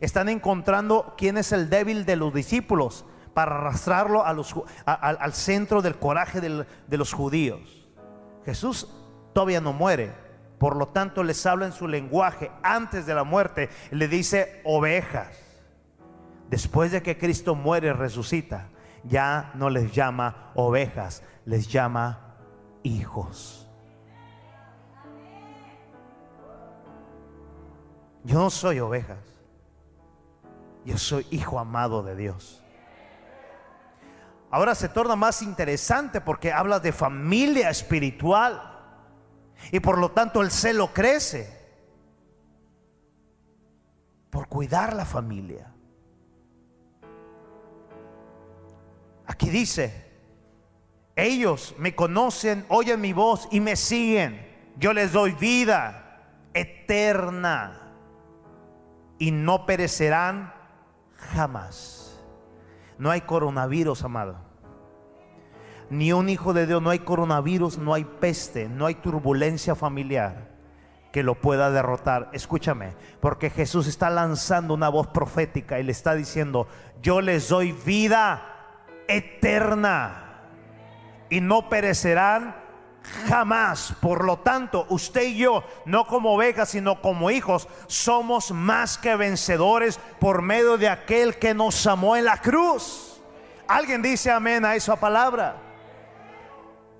Están encontrando quién es el débil de los discípulos para arrastrarlo al centro del coraje de los judíos. Jesús todavía no muere. Por lo tanto, les habla en su lenguaje antes de la muerte. Le dice ovejas. Después de que Cristo muere resucita, ya no les llama ovejas, les llama hijos. Yo no soy ovejas. Yo soy hijo amado de Dios. Ahora se torna más interesante porque habla de familia espiritual. Y por lo tanto el celo crece por cuidar la familia. Aquí dice, ellos me conocen, oyen mi voz y me siguen. Yo les doy vida eterna y no perecerán jamás. No hay coronavirus, amado. Ni un hijo de Dios, no hay coronavirus, no hay peste, no hay turbulencia familiar que lo pueda derrotar. Escúchame, porque Jesús está lanzando una voz profética y le está diciendo, yo les doy vida eterna y no perecerán jamás. Por lo tanto, usted y yo, no como ovejas, sino como hijos, somos más que vencedores por medio de aquel que nos amó en la cruz. Alguien dice amén a esa palabra.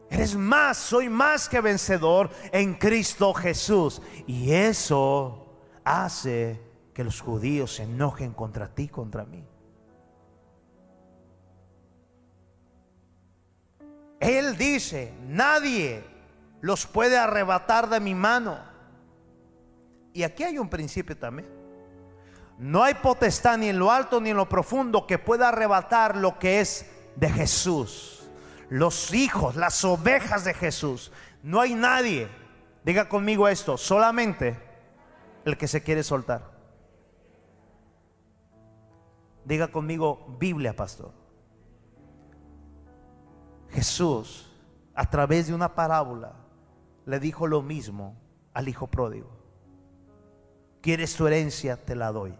Eres más, soy más que vencedor en Cristo Jesús. Y eso hace que los judíos se enojen contra ti, contra mí. Él dice, nadie los puede arrebatar de mi mano. Y aquí hay un principio también. No hay potestad ni en lo alto ni en lo profundo que pueda arrebatar lo que es de Jesús. Los hijos, las ovejas de Jesús. No hay nadie. Diga conmigo esto, solamente el que se quiere soltar. Diga conmigo Biblia, pastor. Jesús, a través de una parábola, le dijo lo mismo al hijo pródigo. ¿Quieres tu herencia? Te la doy.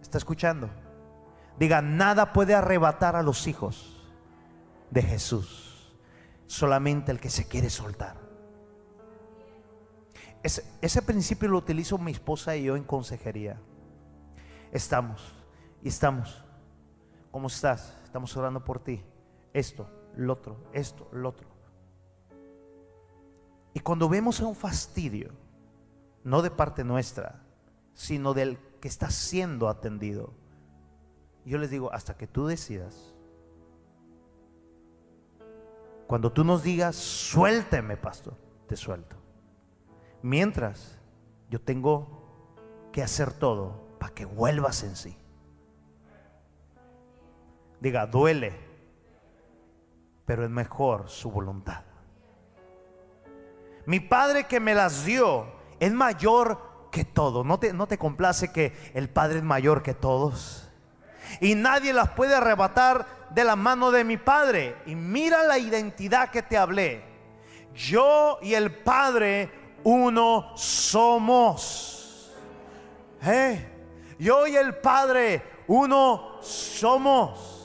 ¿Está escuchando? Diga, nada puede arrebatar a los hijos de Jesús. Solamente el que se quiere soltar. Ese, ese principio lo utilizo mi esposa y yo en consejería. Estamos y estamos. ¿Cómo estás? Estamos orando por ti. Esto, lo otro, esto, lo otro. Y cuando vemos un fastidio, no de parte nuestra, sino del que está siendo atendido, yo les digo, hasta que tú decidas, cuando tú nos digas, suélteme, pastor, te suelto. Mientras, yo tengo que hacer todo para que vuelvas en sí. Diga, duele, pero es mejor su voluntad. Mi Padre que me las dio es mayor que todo. ¿No te, no te complace que el Padre es mayor que todos? Y nadie las puede arrebatar de la mano de mi Padre. Y mira la identidad que te hablé. Yo y el Padre uno somos. ¿Eh? Yo y el Padre uno somos.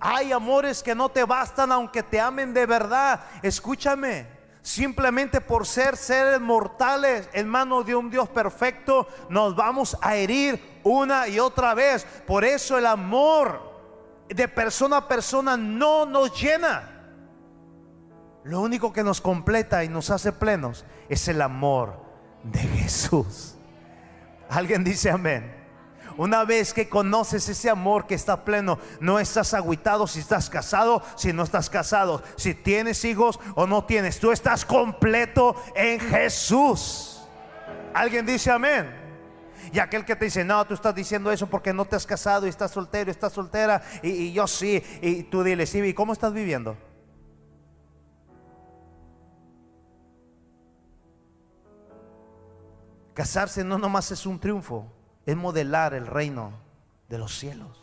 Hay amores que no te bastan aunque te amen de verdad. Escúchame. Simplemente por ser seres mortales en manos de un Dios perfecto, nos vamos a herir una y otra vez. Por eso el amor de persona a persona no nos llena. Lo único que nos completa y nos hace plenos es el amor de Jesús. Alguien dice amén. Una vez que conoces ese amor que está pleno, no estás aguitado si estás casado, si no estás casado, si tienes hijos o no tienes. Tú estás completo en Jesús. ¿Alguien dice amén? Y aquel que te dice, no, tú estás diciendo eso porque no te has casado y estás soltero y estás soltera y, yo sí. Y tú dile, sí, ¿y cómo estás viviendo? Casarse no nomás es un triunfo, es modelar el reino de los cielos.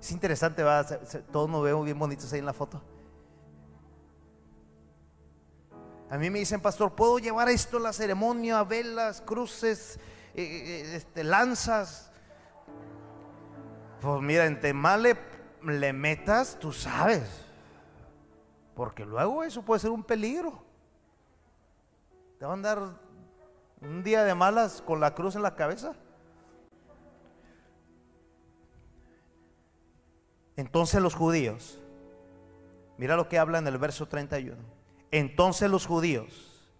Es interesante, ¿va? todos nos vemos bien bonitos ahí en la foto. A mí me dicen, pastor, ¿puedo llevar esto a la ceremonia? Velas, cruces, eh, eh, este, lanzas. Pues mira, entre más le, le metas, tú sabes. Porque luego eso puede ser un peligro. Te van a dar un día de malas con la cruz en la cabeza. Entonces los judíos, mira lo que habla en el verso 31. Entonces los judíos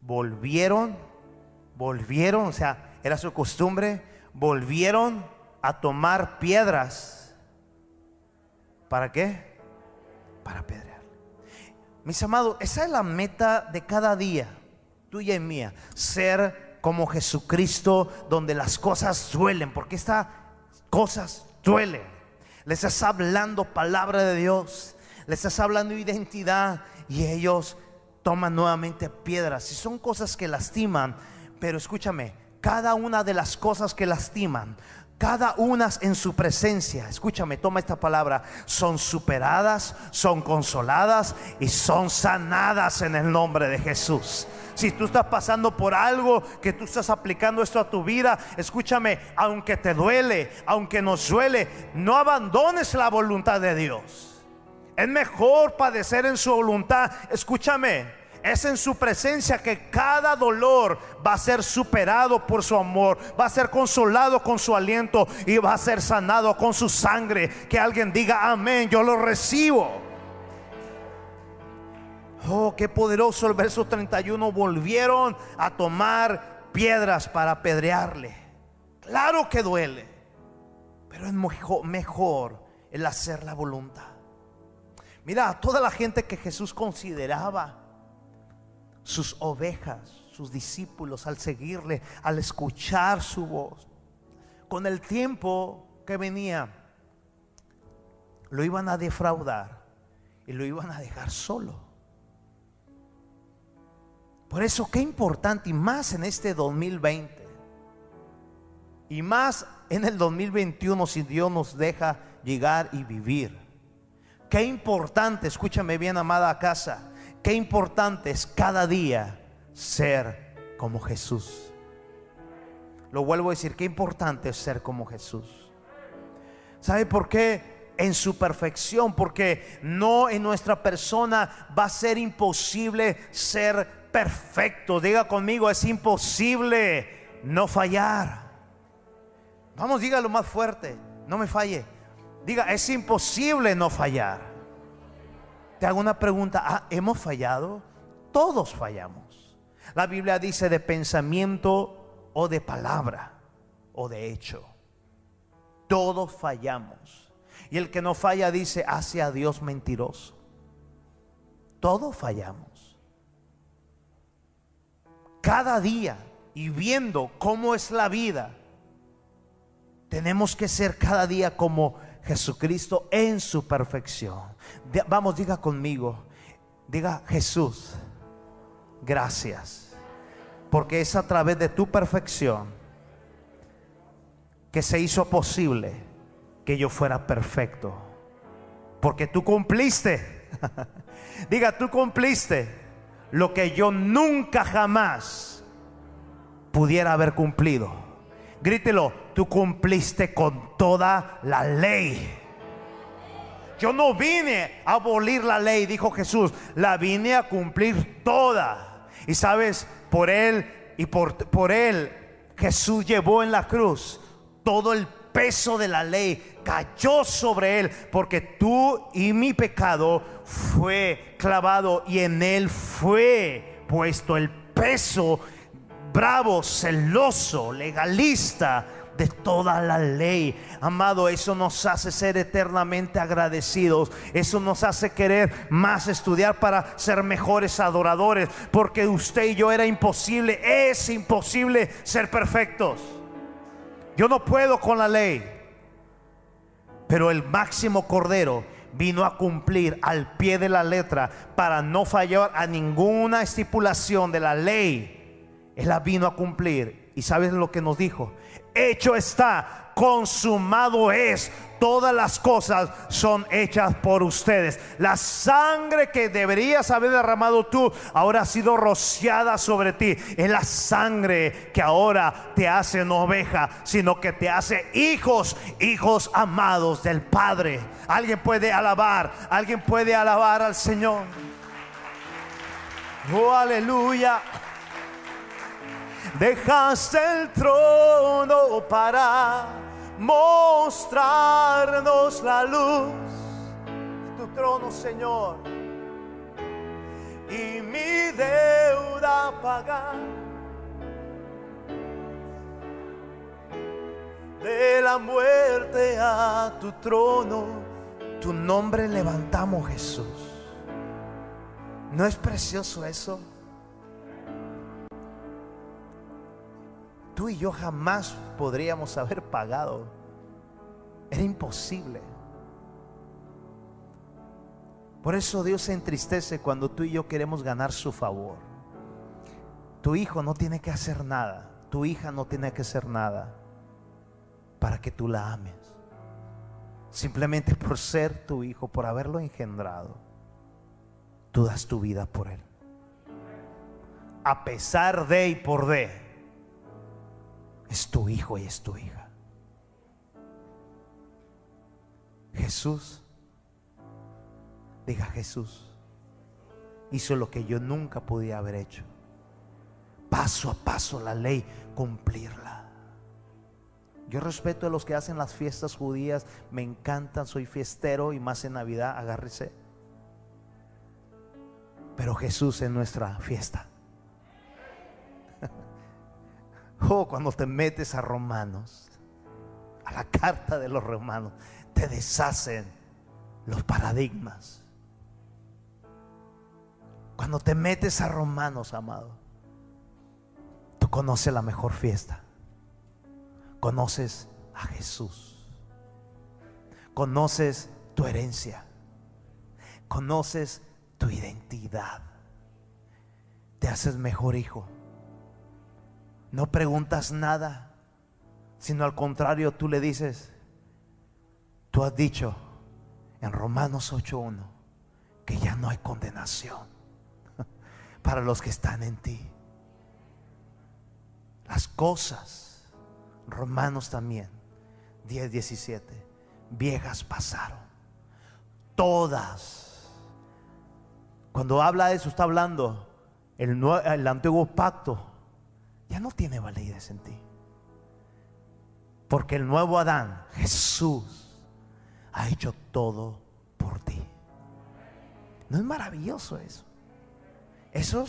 volvieron, volvieron, o sea, era su costumbre, volvieron a tomar piedras. ¿Para qué? Para pedrear. Mis amados, esa es la meta de cada día tuya y mía, ser como Jesucristo donde las cosas duelen, porque estas cosas duelen. Les estás hablando palabra de Dios, les estás hablando identidad y ellos toman nuevamente piedras. Y son cosas que lastiman, pero escúchame, cada una de las cosas que lastiman cada una en su presencia, escúchame, toma esta palabra, son superadas, son consoladas y son sanadas en el nombre de Jesús. Si tú estás pasando por algo que tú estás aplicando esto a tu vida, escúchame, aunque te duele, aunque nos duele, no abandones la voluntad de Dios. Es mejor padecer en su voluntad. Escúchame, es en su presencia que cada dolor va a ser superado por su amor, va a ser consolado con su aliento y va a ser sanado con su sangre. Que alguien diga, amén, yo lo recibo. Oh, qué poderoso el verso 31. Volvieron a tomar piedras para apedrearle. Claro que duele, pero es mejor, el hacer la voluntad. Mira, toda la gente que Jesús consideraba sus ovejas, sus discípulos, al seguirle, al escuchar su voz. Con el tiempo que venía, lo iban a defraudar y lo iban a dejar solo. Por eso, qué importante, y más en este 2020, y más en el 2021, si Dios nos deja llegar y vivir. Qué importante, escúchame bien, amada casa Qué importante es cada día ser como Jesús. Lo vuelvo a decir, qué importante es ser como Jesús. ¿Sabe por qué? En su perfección, porque no en nuestra persona va a ser imposible ser perfecto. Diga conmigo, es imposible no fallar. Vamos, dígalo más fuerte, no me falle. Diga, es imposible no fallar. Te hago una pregunta, ah, ¿hemos fallado? Todos fallamos. La Biblia dice de pensamiento o de palabra o de hecho. Todos fallamos. Y el que no falla dice, hace a Dios mentiroso. Todos fallamos. Cada día y viendo cómo es la vida, tenemos que ser cada día como Jesucristo en su perfección. Vamos, diga conmigo, diga Jesús, gracias, porque es a través de tu perfección que se hizo posible que yo fuera perfecto, porque tú cumpliste, [laughs] diga, tú cumpliste lo que yo nunca jamás pudiera haber cumplido. Grítelo, tú cumpliste con toda la ley. Yo no vine a abolir la ley, dijo Jesús, la vine a cumplir toda. Y sabes, por él y por, por él Jesús llevó en la cruz todo el peso de la ley cayó sobre él, porque tú y mi pecado fue clavado y en él fue puesto el peso bravo, celoso, legalista de toda la ley. Amado, eso nos hace ser eternamente agradecidos. Eso nos hace querer más estudiar para ser mejores adoradores. Porque usted y yo era imposible, es imposible ser perfectos. Yo no puedo con la ley. Pero el máximo cordero vino a cumplir al pie de la letra para no fallar a ninguna estipulación de la ley. Él la vino a cumplir. ¿Y sabes lo que nos dijo? Hecho está, consumado es. Todas las cosas son hechas por ustedes. La sangre que deberías haber derramado tú ahora ha sido rociada sobre ti. Es la sangre que ahora te hace no oveja, sino que te hace hijos, hijos amados del Padre. Alguien puede alabar, alguien puede alabar al Señor. Oh, aleluya. Dejaste el trono para mostrarnos la luz. Tu trono, Señor. Y mi deuda pagar. De la muerte a tu trono, tu nombre levantamos, Jesús. ¿No es precioso eso? Tú y yo jamás podríamos haber pagado. Era imposible. Por eso Dios se entristece cuando tú y yo queremos ganar su favor. Tu hijo no tiene que hacer nada. Tu hija no tiene que hacer nada para que tú la ames. Simplemente por ser tu hijo, por haberlo engendrado, tú das tu vida por él. A pesar de y por de es tu hijo y es tu hija. Jesús, diga Jesús, hizo lo que yo nunca podía haber hecho. Paso a paso la ley, cumplirla. Yo respeto a los que hacen las fiestas judías, me encantan, soy fiestero y más en Navidad, agárrese. Pero Jesús es nuestra fiesta. Oh, cuando te metes a Romanos, a la carta de los romanos, te deshacen los paradigmas. Cuando te metes a Romanos, amado, tú conoces la mejor fiesta. Conoces a Jesús. Conoces tu herencia. Conoces tu identidad. Te haces mejor hijo no preguntas nada, sino al contrario, tú le dices, tú has dicho en Romanos 8.1 que ya no hay condenación [laughs] para los que están en ti. Las cosas, Romanos también, 10.17, viejas pasaron. Todas. Cuando habla de eso, está hablando el, el antiguo pacto ya no tiene validez en ti. Porque el nuevo Adán, Jesús, ha hecho todo por ti. ¿No es maravilloso eso? Eso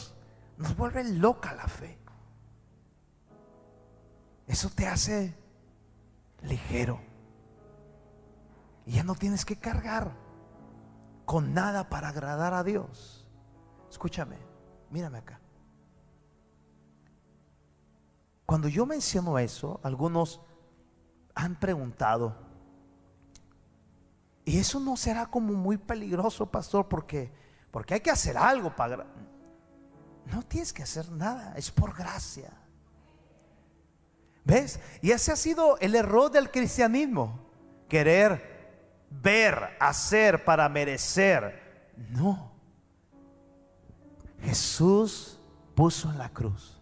nos vuelve loca la fe. Eso te hace ligero. Y ya no tienes que cargar con nada para agradar a Dios. Escúchame, mírame acá. Cuando yo menciono eso, algunos han preguntado, ¿y eso no será como muy peligroso, pastor? Porque, porque hay que hacer algo para... No tienes que hacer nada, es por gracia. ¿Ves? Y ese ha sido el error del cristianismo, querer ver, hacer para merecer. No. Jesús puso en la cruz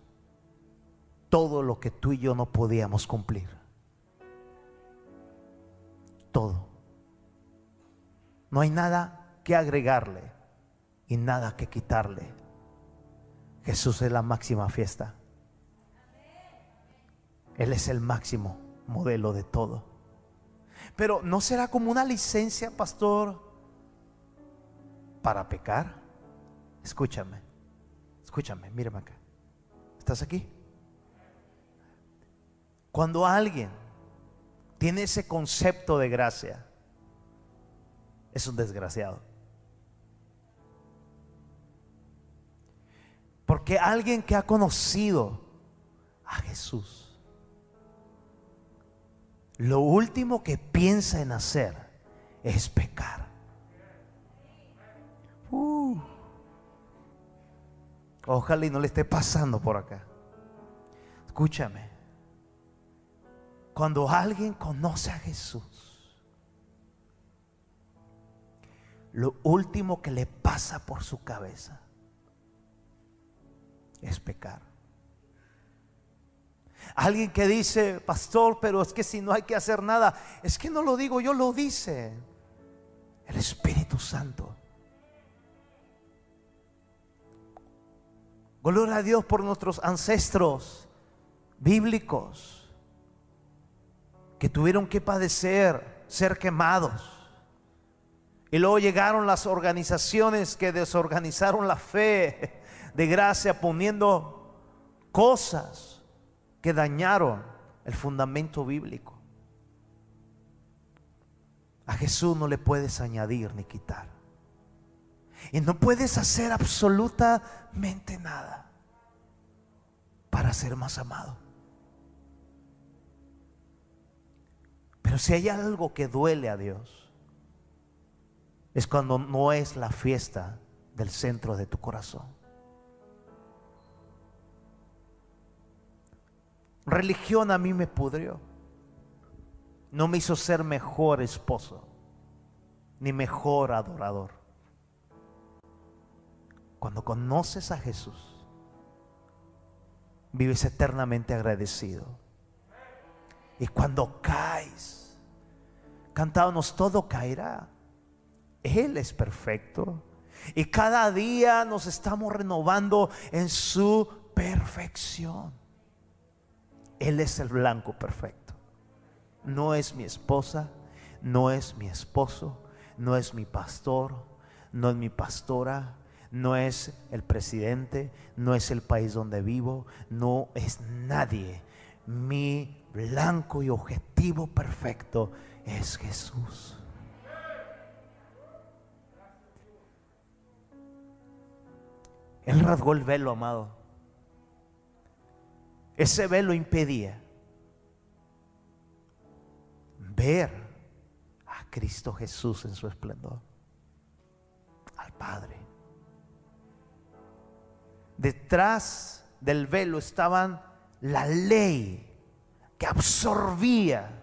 todo lo que tú y yo no podíamos cumplir. Todo. No hay nada que agregarle y nada que quitarle. Jesús es la máxima fiesta. Él es el máximo modelo de todo. Pero ¿no será como una licencia, pastor, para pecar? Escúchame, escúchame, mírame acá. ¿Estás aquí? Cuando alguien tiene ese concepto de gracia, es un desgraciado. Porque alguien que ha conocido a Jesús, lo último que piensa en hacer es pecar. Uh. Ojalá y no le esté pasando por acá. Escúchame. Cuando alguien conoce a Jesús, lo último que le pasa por su cabeza es pecar. Alguien que dice, pastor, pero es que si no hay que hacer nada, es que no lo digo yo, lo dice el Espíritu Santo. Gloria a Dios por nuestros ancestros bíblicos que tuvieron que padecer, ser quemados. Y luego llegaron las organizaciones que desorganizaron la fe de gracia poniendo cosas que dañaron el fundamento bíblico. A Jesús no le puedes añadir ni quitar. Y no puedes hacer absolutamente nada para ser más amado. Pero si hay algo que duele a Dios, es cuando no es la fiesta del centro de tu corazón. Religión a mí me pudrió. No me hizo ser mejor esposo, ni mejor adorador. Cuando conoces a Jesús, vives eternamente agradecido. Y cuando caes, cantábamos, todo caerá. Él es perfecto. Y cada día nos estamos renovando en su perfección. Él es el blanco perfecto. No es mi esposa, no es mi esposo, no es mi pastor, no es mi pastora, no es el presidente, no es el país donde vivo, no es nadie. Mi blanco y objetivo perfecto es Jesús. Él rasgó el velo, amado. Ese velo impedía ver a Cristo Jesús en su esplendor, al Padre. Detrás del velo estaban la ley que absorbía.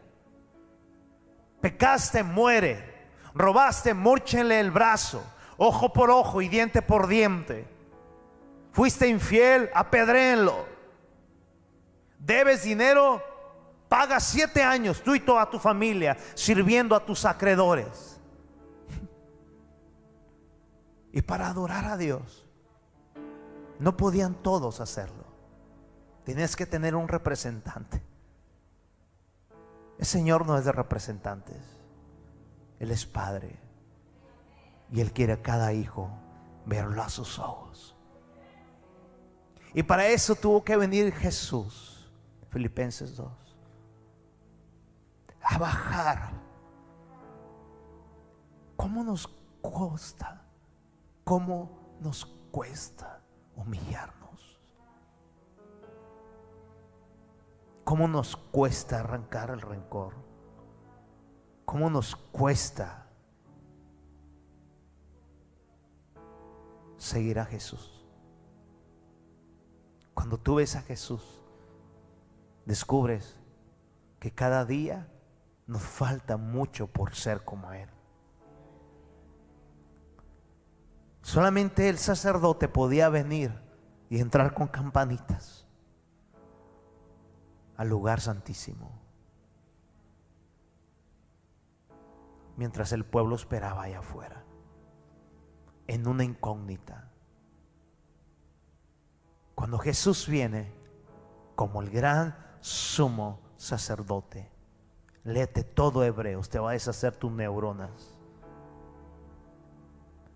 Pecaste, muere. Robaste, mórchenle el brazo. Ojo por ojo y diente por diente. Fuiste infiel, apedréenlo. Debes dinero, paga siete años, tú y toda tu familia, sirviendo a tus acreedores. Y para adorar a Dios, no podían todos hacerlo. Tienes que tener un representante. El Señor no es de representantes. Él es Padre. Y Él quiere a cada hijo verlo a sus ojos. Y para eso tuvo que venir Jesús, Filipenses 2, a bajar. ¿Cómo nos cuesta? ¿Cómo nos cuesta humillarnos? ¿Cómo nos cuesta arrancar el rencor? ¿Cómo nos cuesta seguir a Jesús? Cuando tú ves a Jesús, descubres que cada día nos falta mucho por ser como Él. Solamente el sacerdote podía venir y entrar con campanitas al lugar santísimo. Mientras el pueblo esperaba allá afuera, en una incógnita. Cuando Jesús viene como el gran sumo sacerdote, léete todo hebreo, te va a deshacer tus neuronas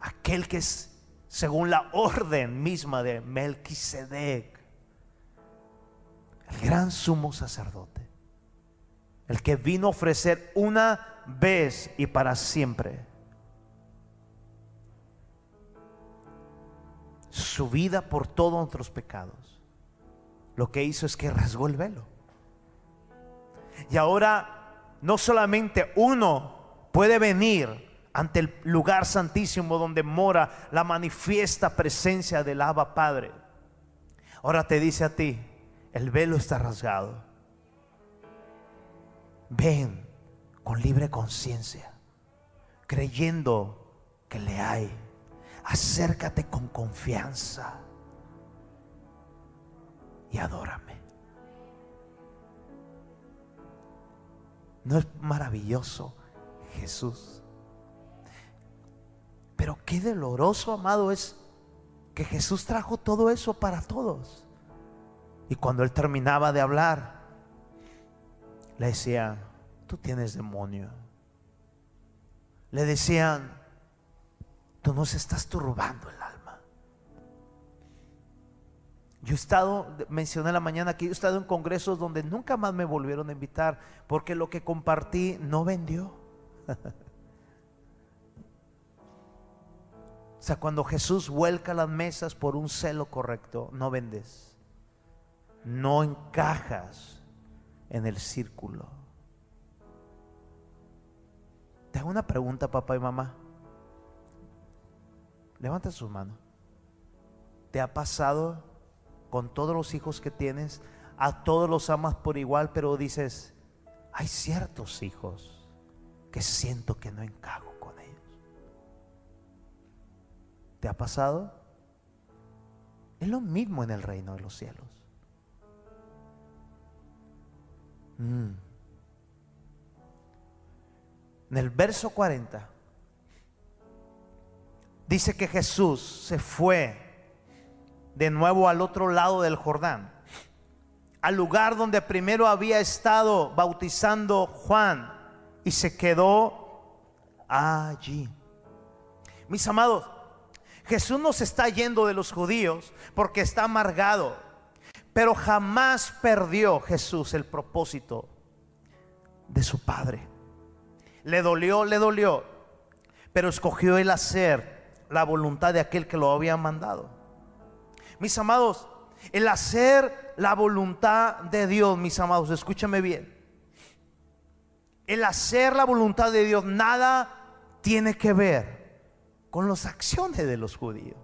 aquel que es según la orden misma de Melquisedec, el gran sumo sacerdote, el que vino a ofrecer una vez y para siempre su vida por todos nuestros pecados. Lo que hizo es que rasgó el velo. Y ahora no solamente uno puede venir ante el lugar santísimo donde mora la manifiesta presencia del Abba Padre. Ahora te dice a ti, el velo está rasgado. Ven con libre conciencia, creyendo que le hay. Acércate con confianza y adórame. ¿No es maravilloso Jesús? Pero qué doloroso, amado, es que Jesús trajo todo eso para todos. Y cuando él terminaba de hablar, le decían, tú tienes demonio. Le decían, tú nos estás turbando el alma. Yo he estado, mencioné la mañana que yo he estado en congresos donde nunca más me volvieron a invitar porque lo que compartí no vendió. [laughs] O sea, cuando Jesús vuelca las mesas por un celo correcto, no vendes. No encajas en el círculo. Te hago una pregunta, papá y mamá. Levanta sus manos. ¿Te ha pasado con todos los hijos que tienes? A todos los amas por igual, pero dices, hay ciertos hijos que siento que no encajo con ellos. ¿Te ha pasado? Es lo mismo en el reino de los cielos. Mm. En el verso 40 dice que Jesús se fue de nuevo al otro lado del Jordán, al lugar donde primero había estado bautizando Juan y se quedó allí. Mis amados, Jesús nos está yendo de los judíos porque está amargado, pero jamás perdió Jesús el propósito de su Padre. Le dolió, le dolió, pero escogió el hacer la voluntad de aquel que lo había mandado. Mis amados, el hacer la voluntad de Dios, mis amados, escúchame bien. El hacer la voluntad de Dios nada tiene que ver con las acciones de los judíos.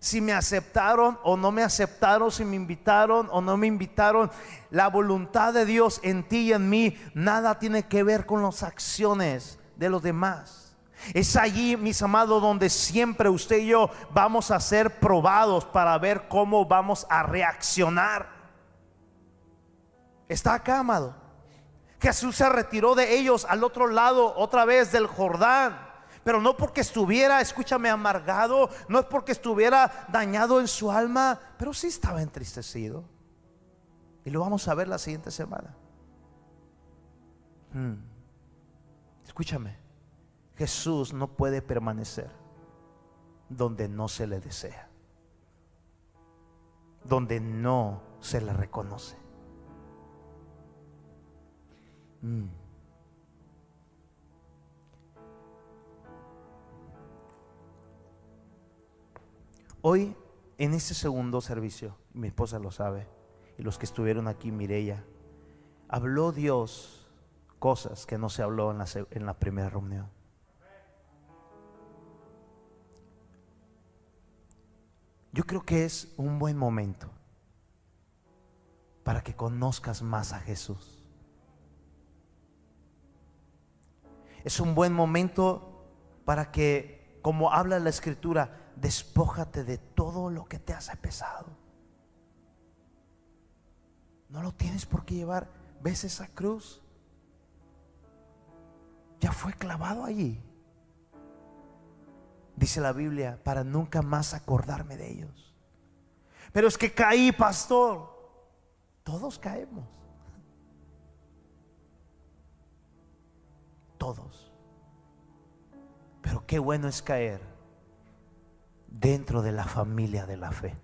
Si me aceptaron o no me aceptaron, si me invitaron o no me invitaron, la voluntad de Dios en ti y en mí nada tiene que ver con las acciones de los demás. Es allí, mis amados, donde siempre usted y yo vamos a ser probados para ver cómo vamos a reaccionar. Está acá, amado. Jesús se retiró de ellos al otro lado otra vez del Jordán. Pero no porque estuviera, escúchame, amargado, no es porque estuviera dañado en su alma, pero sí estaba entristecido. Y lo vamos a ver la siguiente semana. Hmm. Escúchame. Jesús no puede permanecer donde no se le desea, donde no se le reconoce. Mm. Hoy, en este segundo servicio, mi esposa lo sabe, y los que estuvieron aquí, Mireya, habló Dios cosas que no se habló en la, en la primera reunión. Yo creo que es un buen momento para que conozcas más a Jesús. Es un buen momento para que, como habla la escritura, despójate de todo lo que te hace pesado. No lo tienes por qué llevar. ¿Ves esa cruz? Ya fue clavado allí dice la Biblia, para nunca más acordarme de ellos. Pero es que caí, pastor. Todos caemos. Todos. Pero qué bueno es caer dentro de la familia de la fe.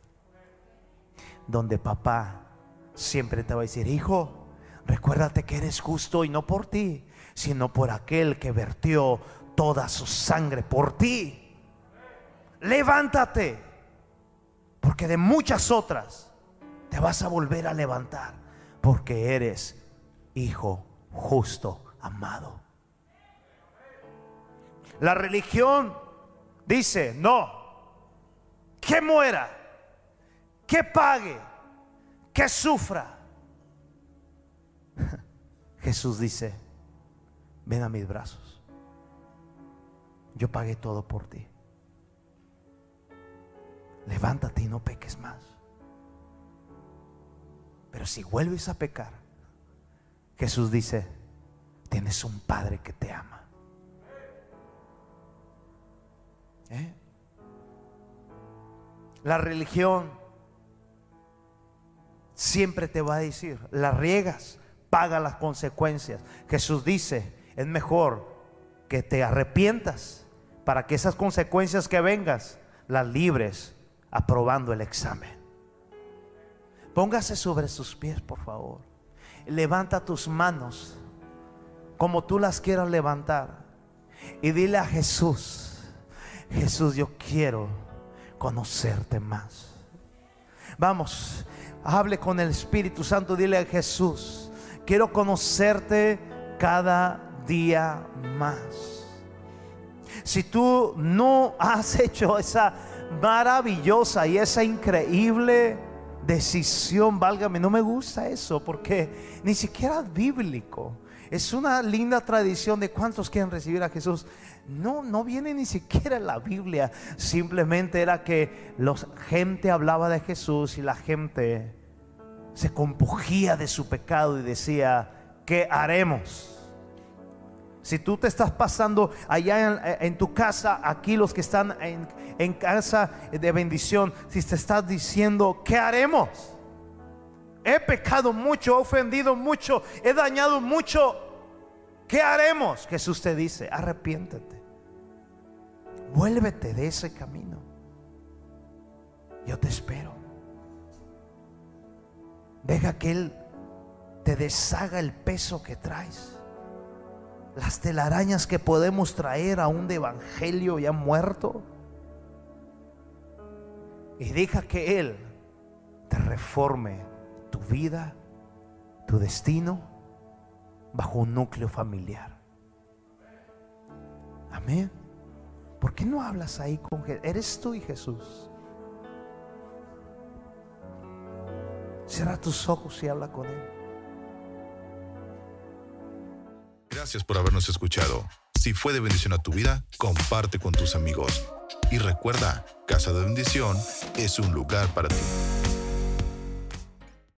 Donde papá siempre te va a decir, hijo, Recuérdate que eres justo y no por ti, sino por aquel que vertió toda su sangre por ti. Levántate, porque de muchas otras te vas a volver a levantar, porque eres hijo justo, amado. La religión dice, no, que muera, que pague, que sufra. [laughs] Jesús dice, ven a mis brazos. Yo pagué todo por ti. Levántate y no peques más. Pero si vuelves a pecar, Jesús dice, tienes un Padre que te ama. ¿Eh? La religión siempre te va a decir, la riegas, paga las consecuencias. Jesús dice, es mejor que te arrepientas para que esas consecuencias que vengas las libres aprobando el examen. Póngase sobre sus pies, por favor. Levanta tus manos como tú las quieras levantar y dile a Jesús, Jesús, yo quiero conocerte más. Vamos, hable con el Espíritu Santo, dile a Jesús, Quiero conocerte cada día más. Si tú no has [laughs] hecho esa maravillosa y esa increíble decisión, válgame, no me gusta eso porque ni siquiera es bíblico. Es una linda tradición de cuántos quieren recibir a Jesús. No, no viene ni siquiera la Biblia. Simplemente era que la gente hablaba de Jesús y la gente se compugía de su pecado y decía, ¿qué haremos? Si tú te estás pasando allá en, tu casa, aquí los que están en, en casa de bendición, si te estás diciendo, ¿qué haremos? He pecado mucho, he ofendido mucho, he dañado mucho. ¿Qué haremos? Jesús te dice, arrepiéntete. Vuélvete de ese camino. Yo te espero. Deja que Él te deshaga el peso que traes. Las telarañas que podemos traer a un evangelio ya muerto. Y deja que Él te reforme vida, tu destino, bajo un núcleo familiar. Amén. ¿Por qué no hablas ahí con Jesús? Eres tú y Jesús. Cierra tus ojos y habla con Él. Gracias por habernos escuchado. Si fue de bendición a tu vida, comparte con tus amigos. Y recuerda, Casa de Bendición es un lugar para ti.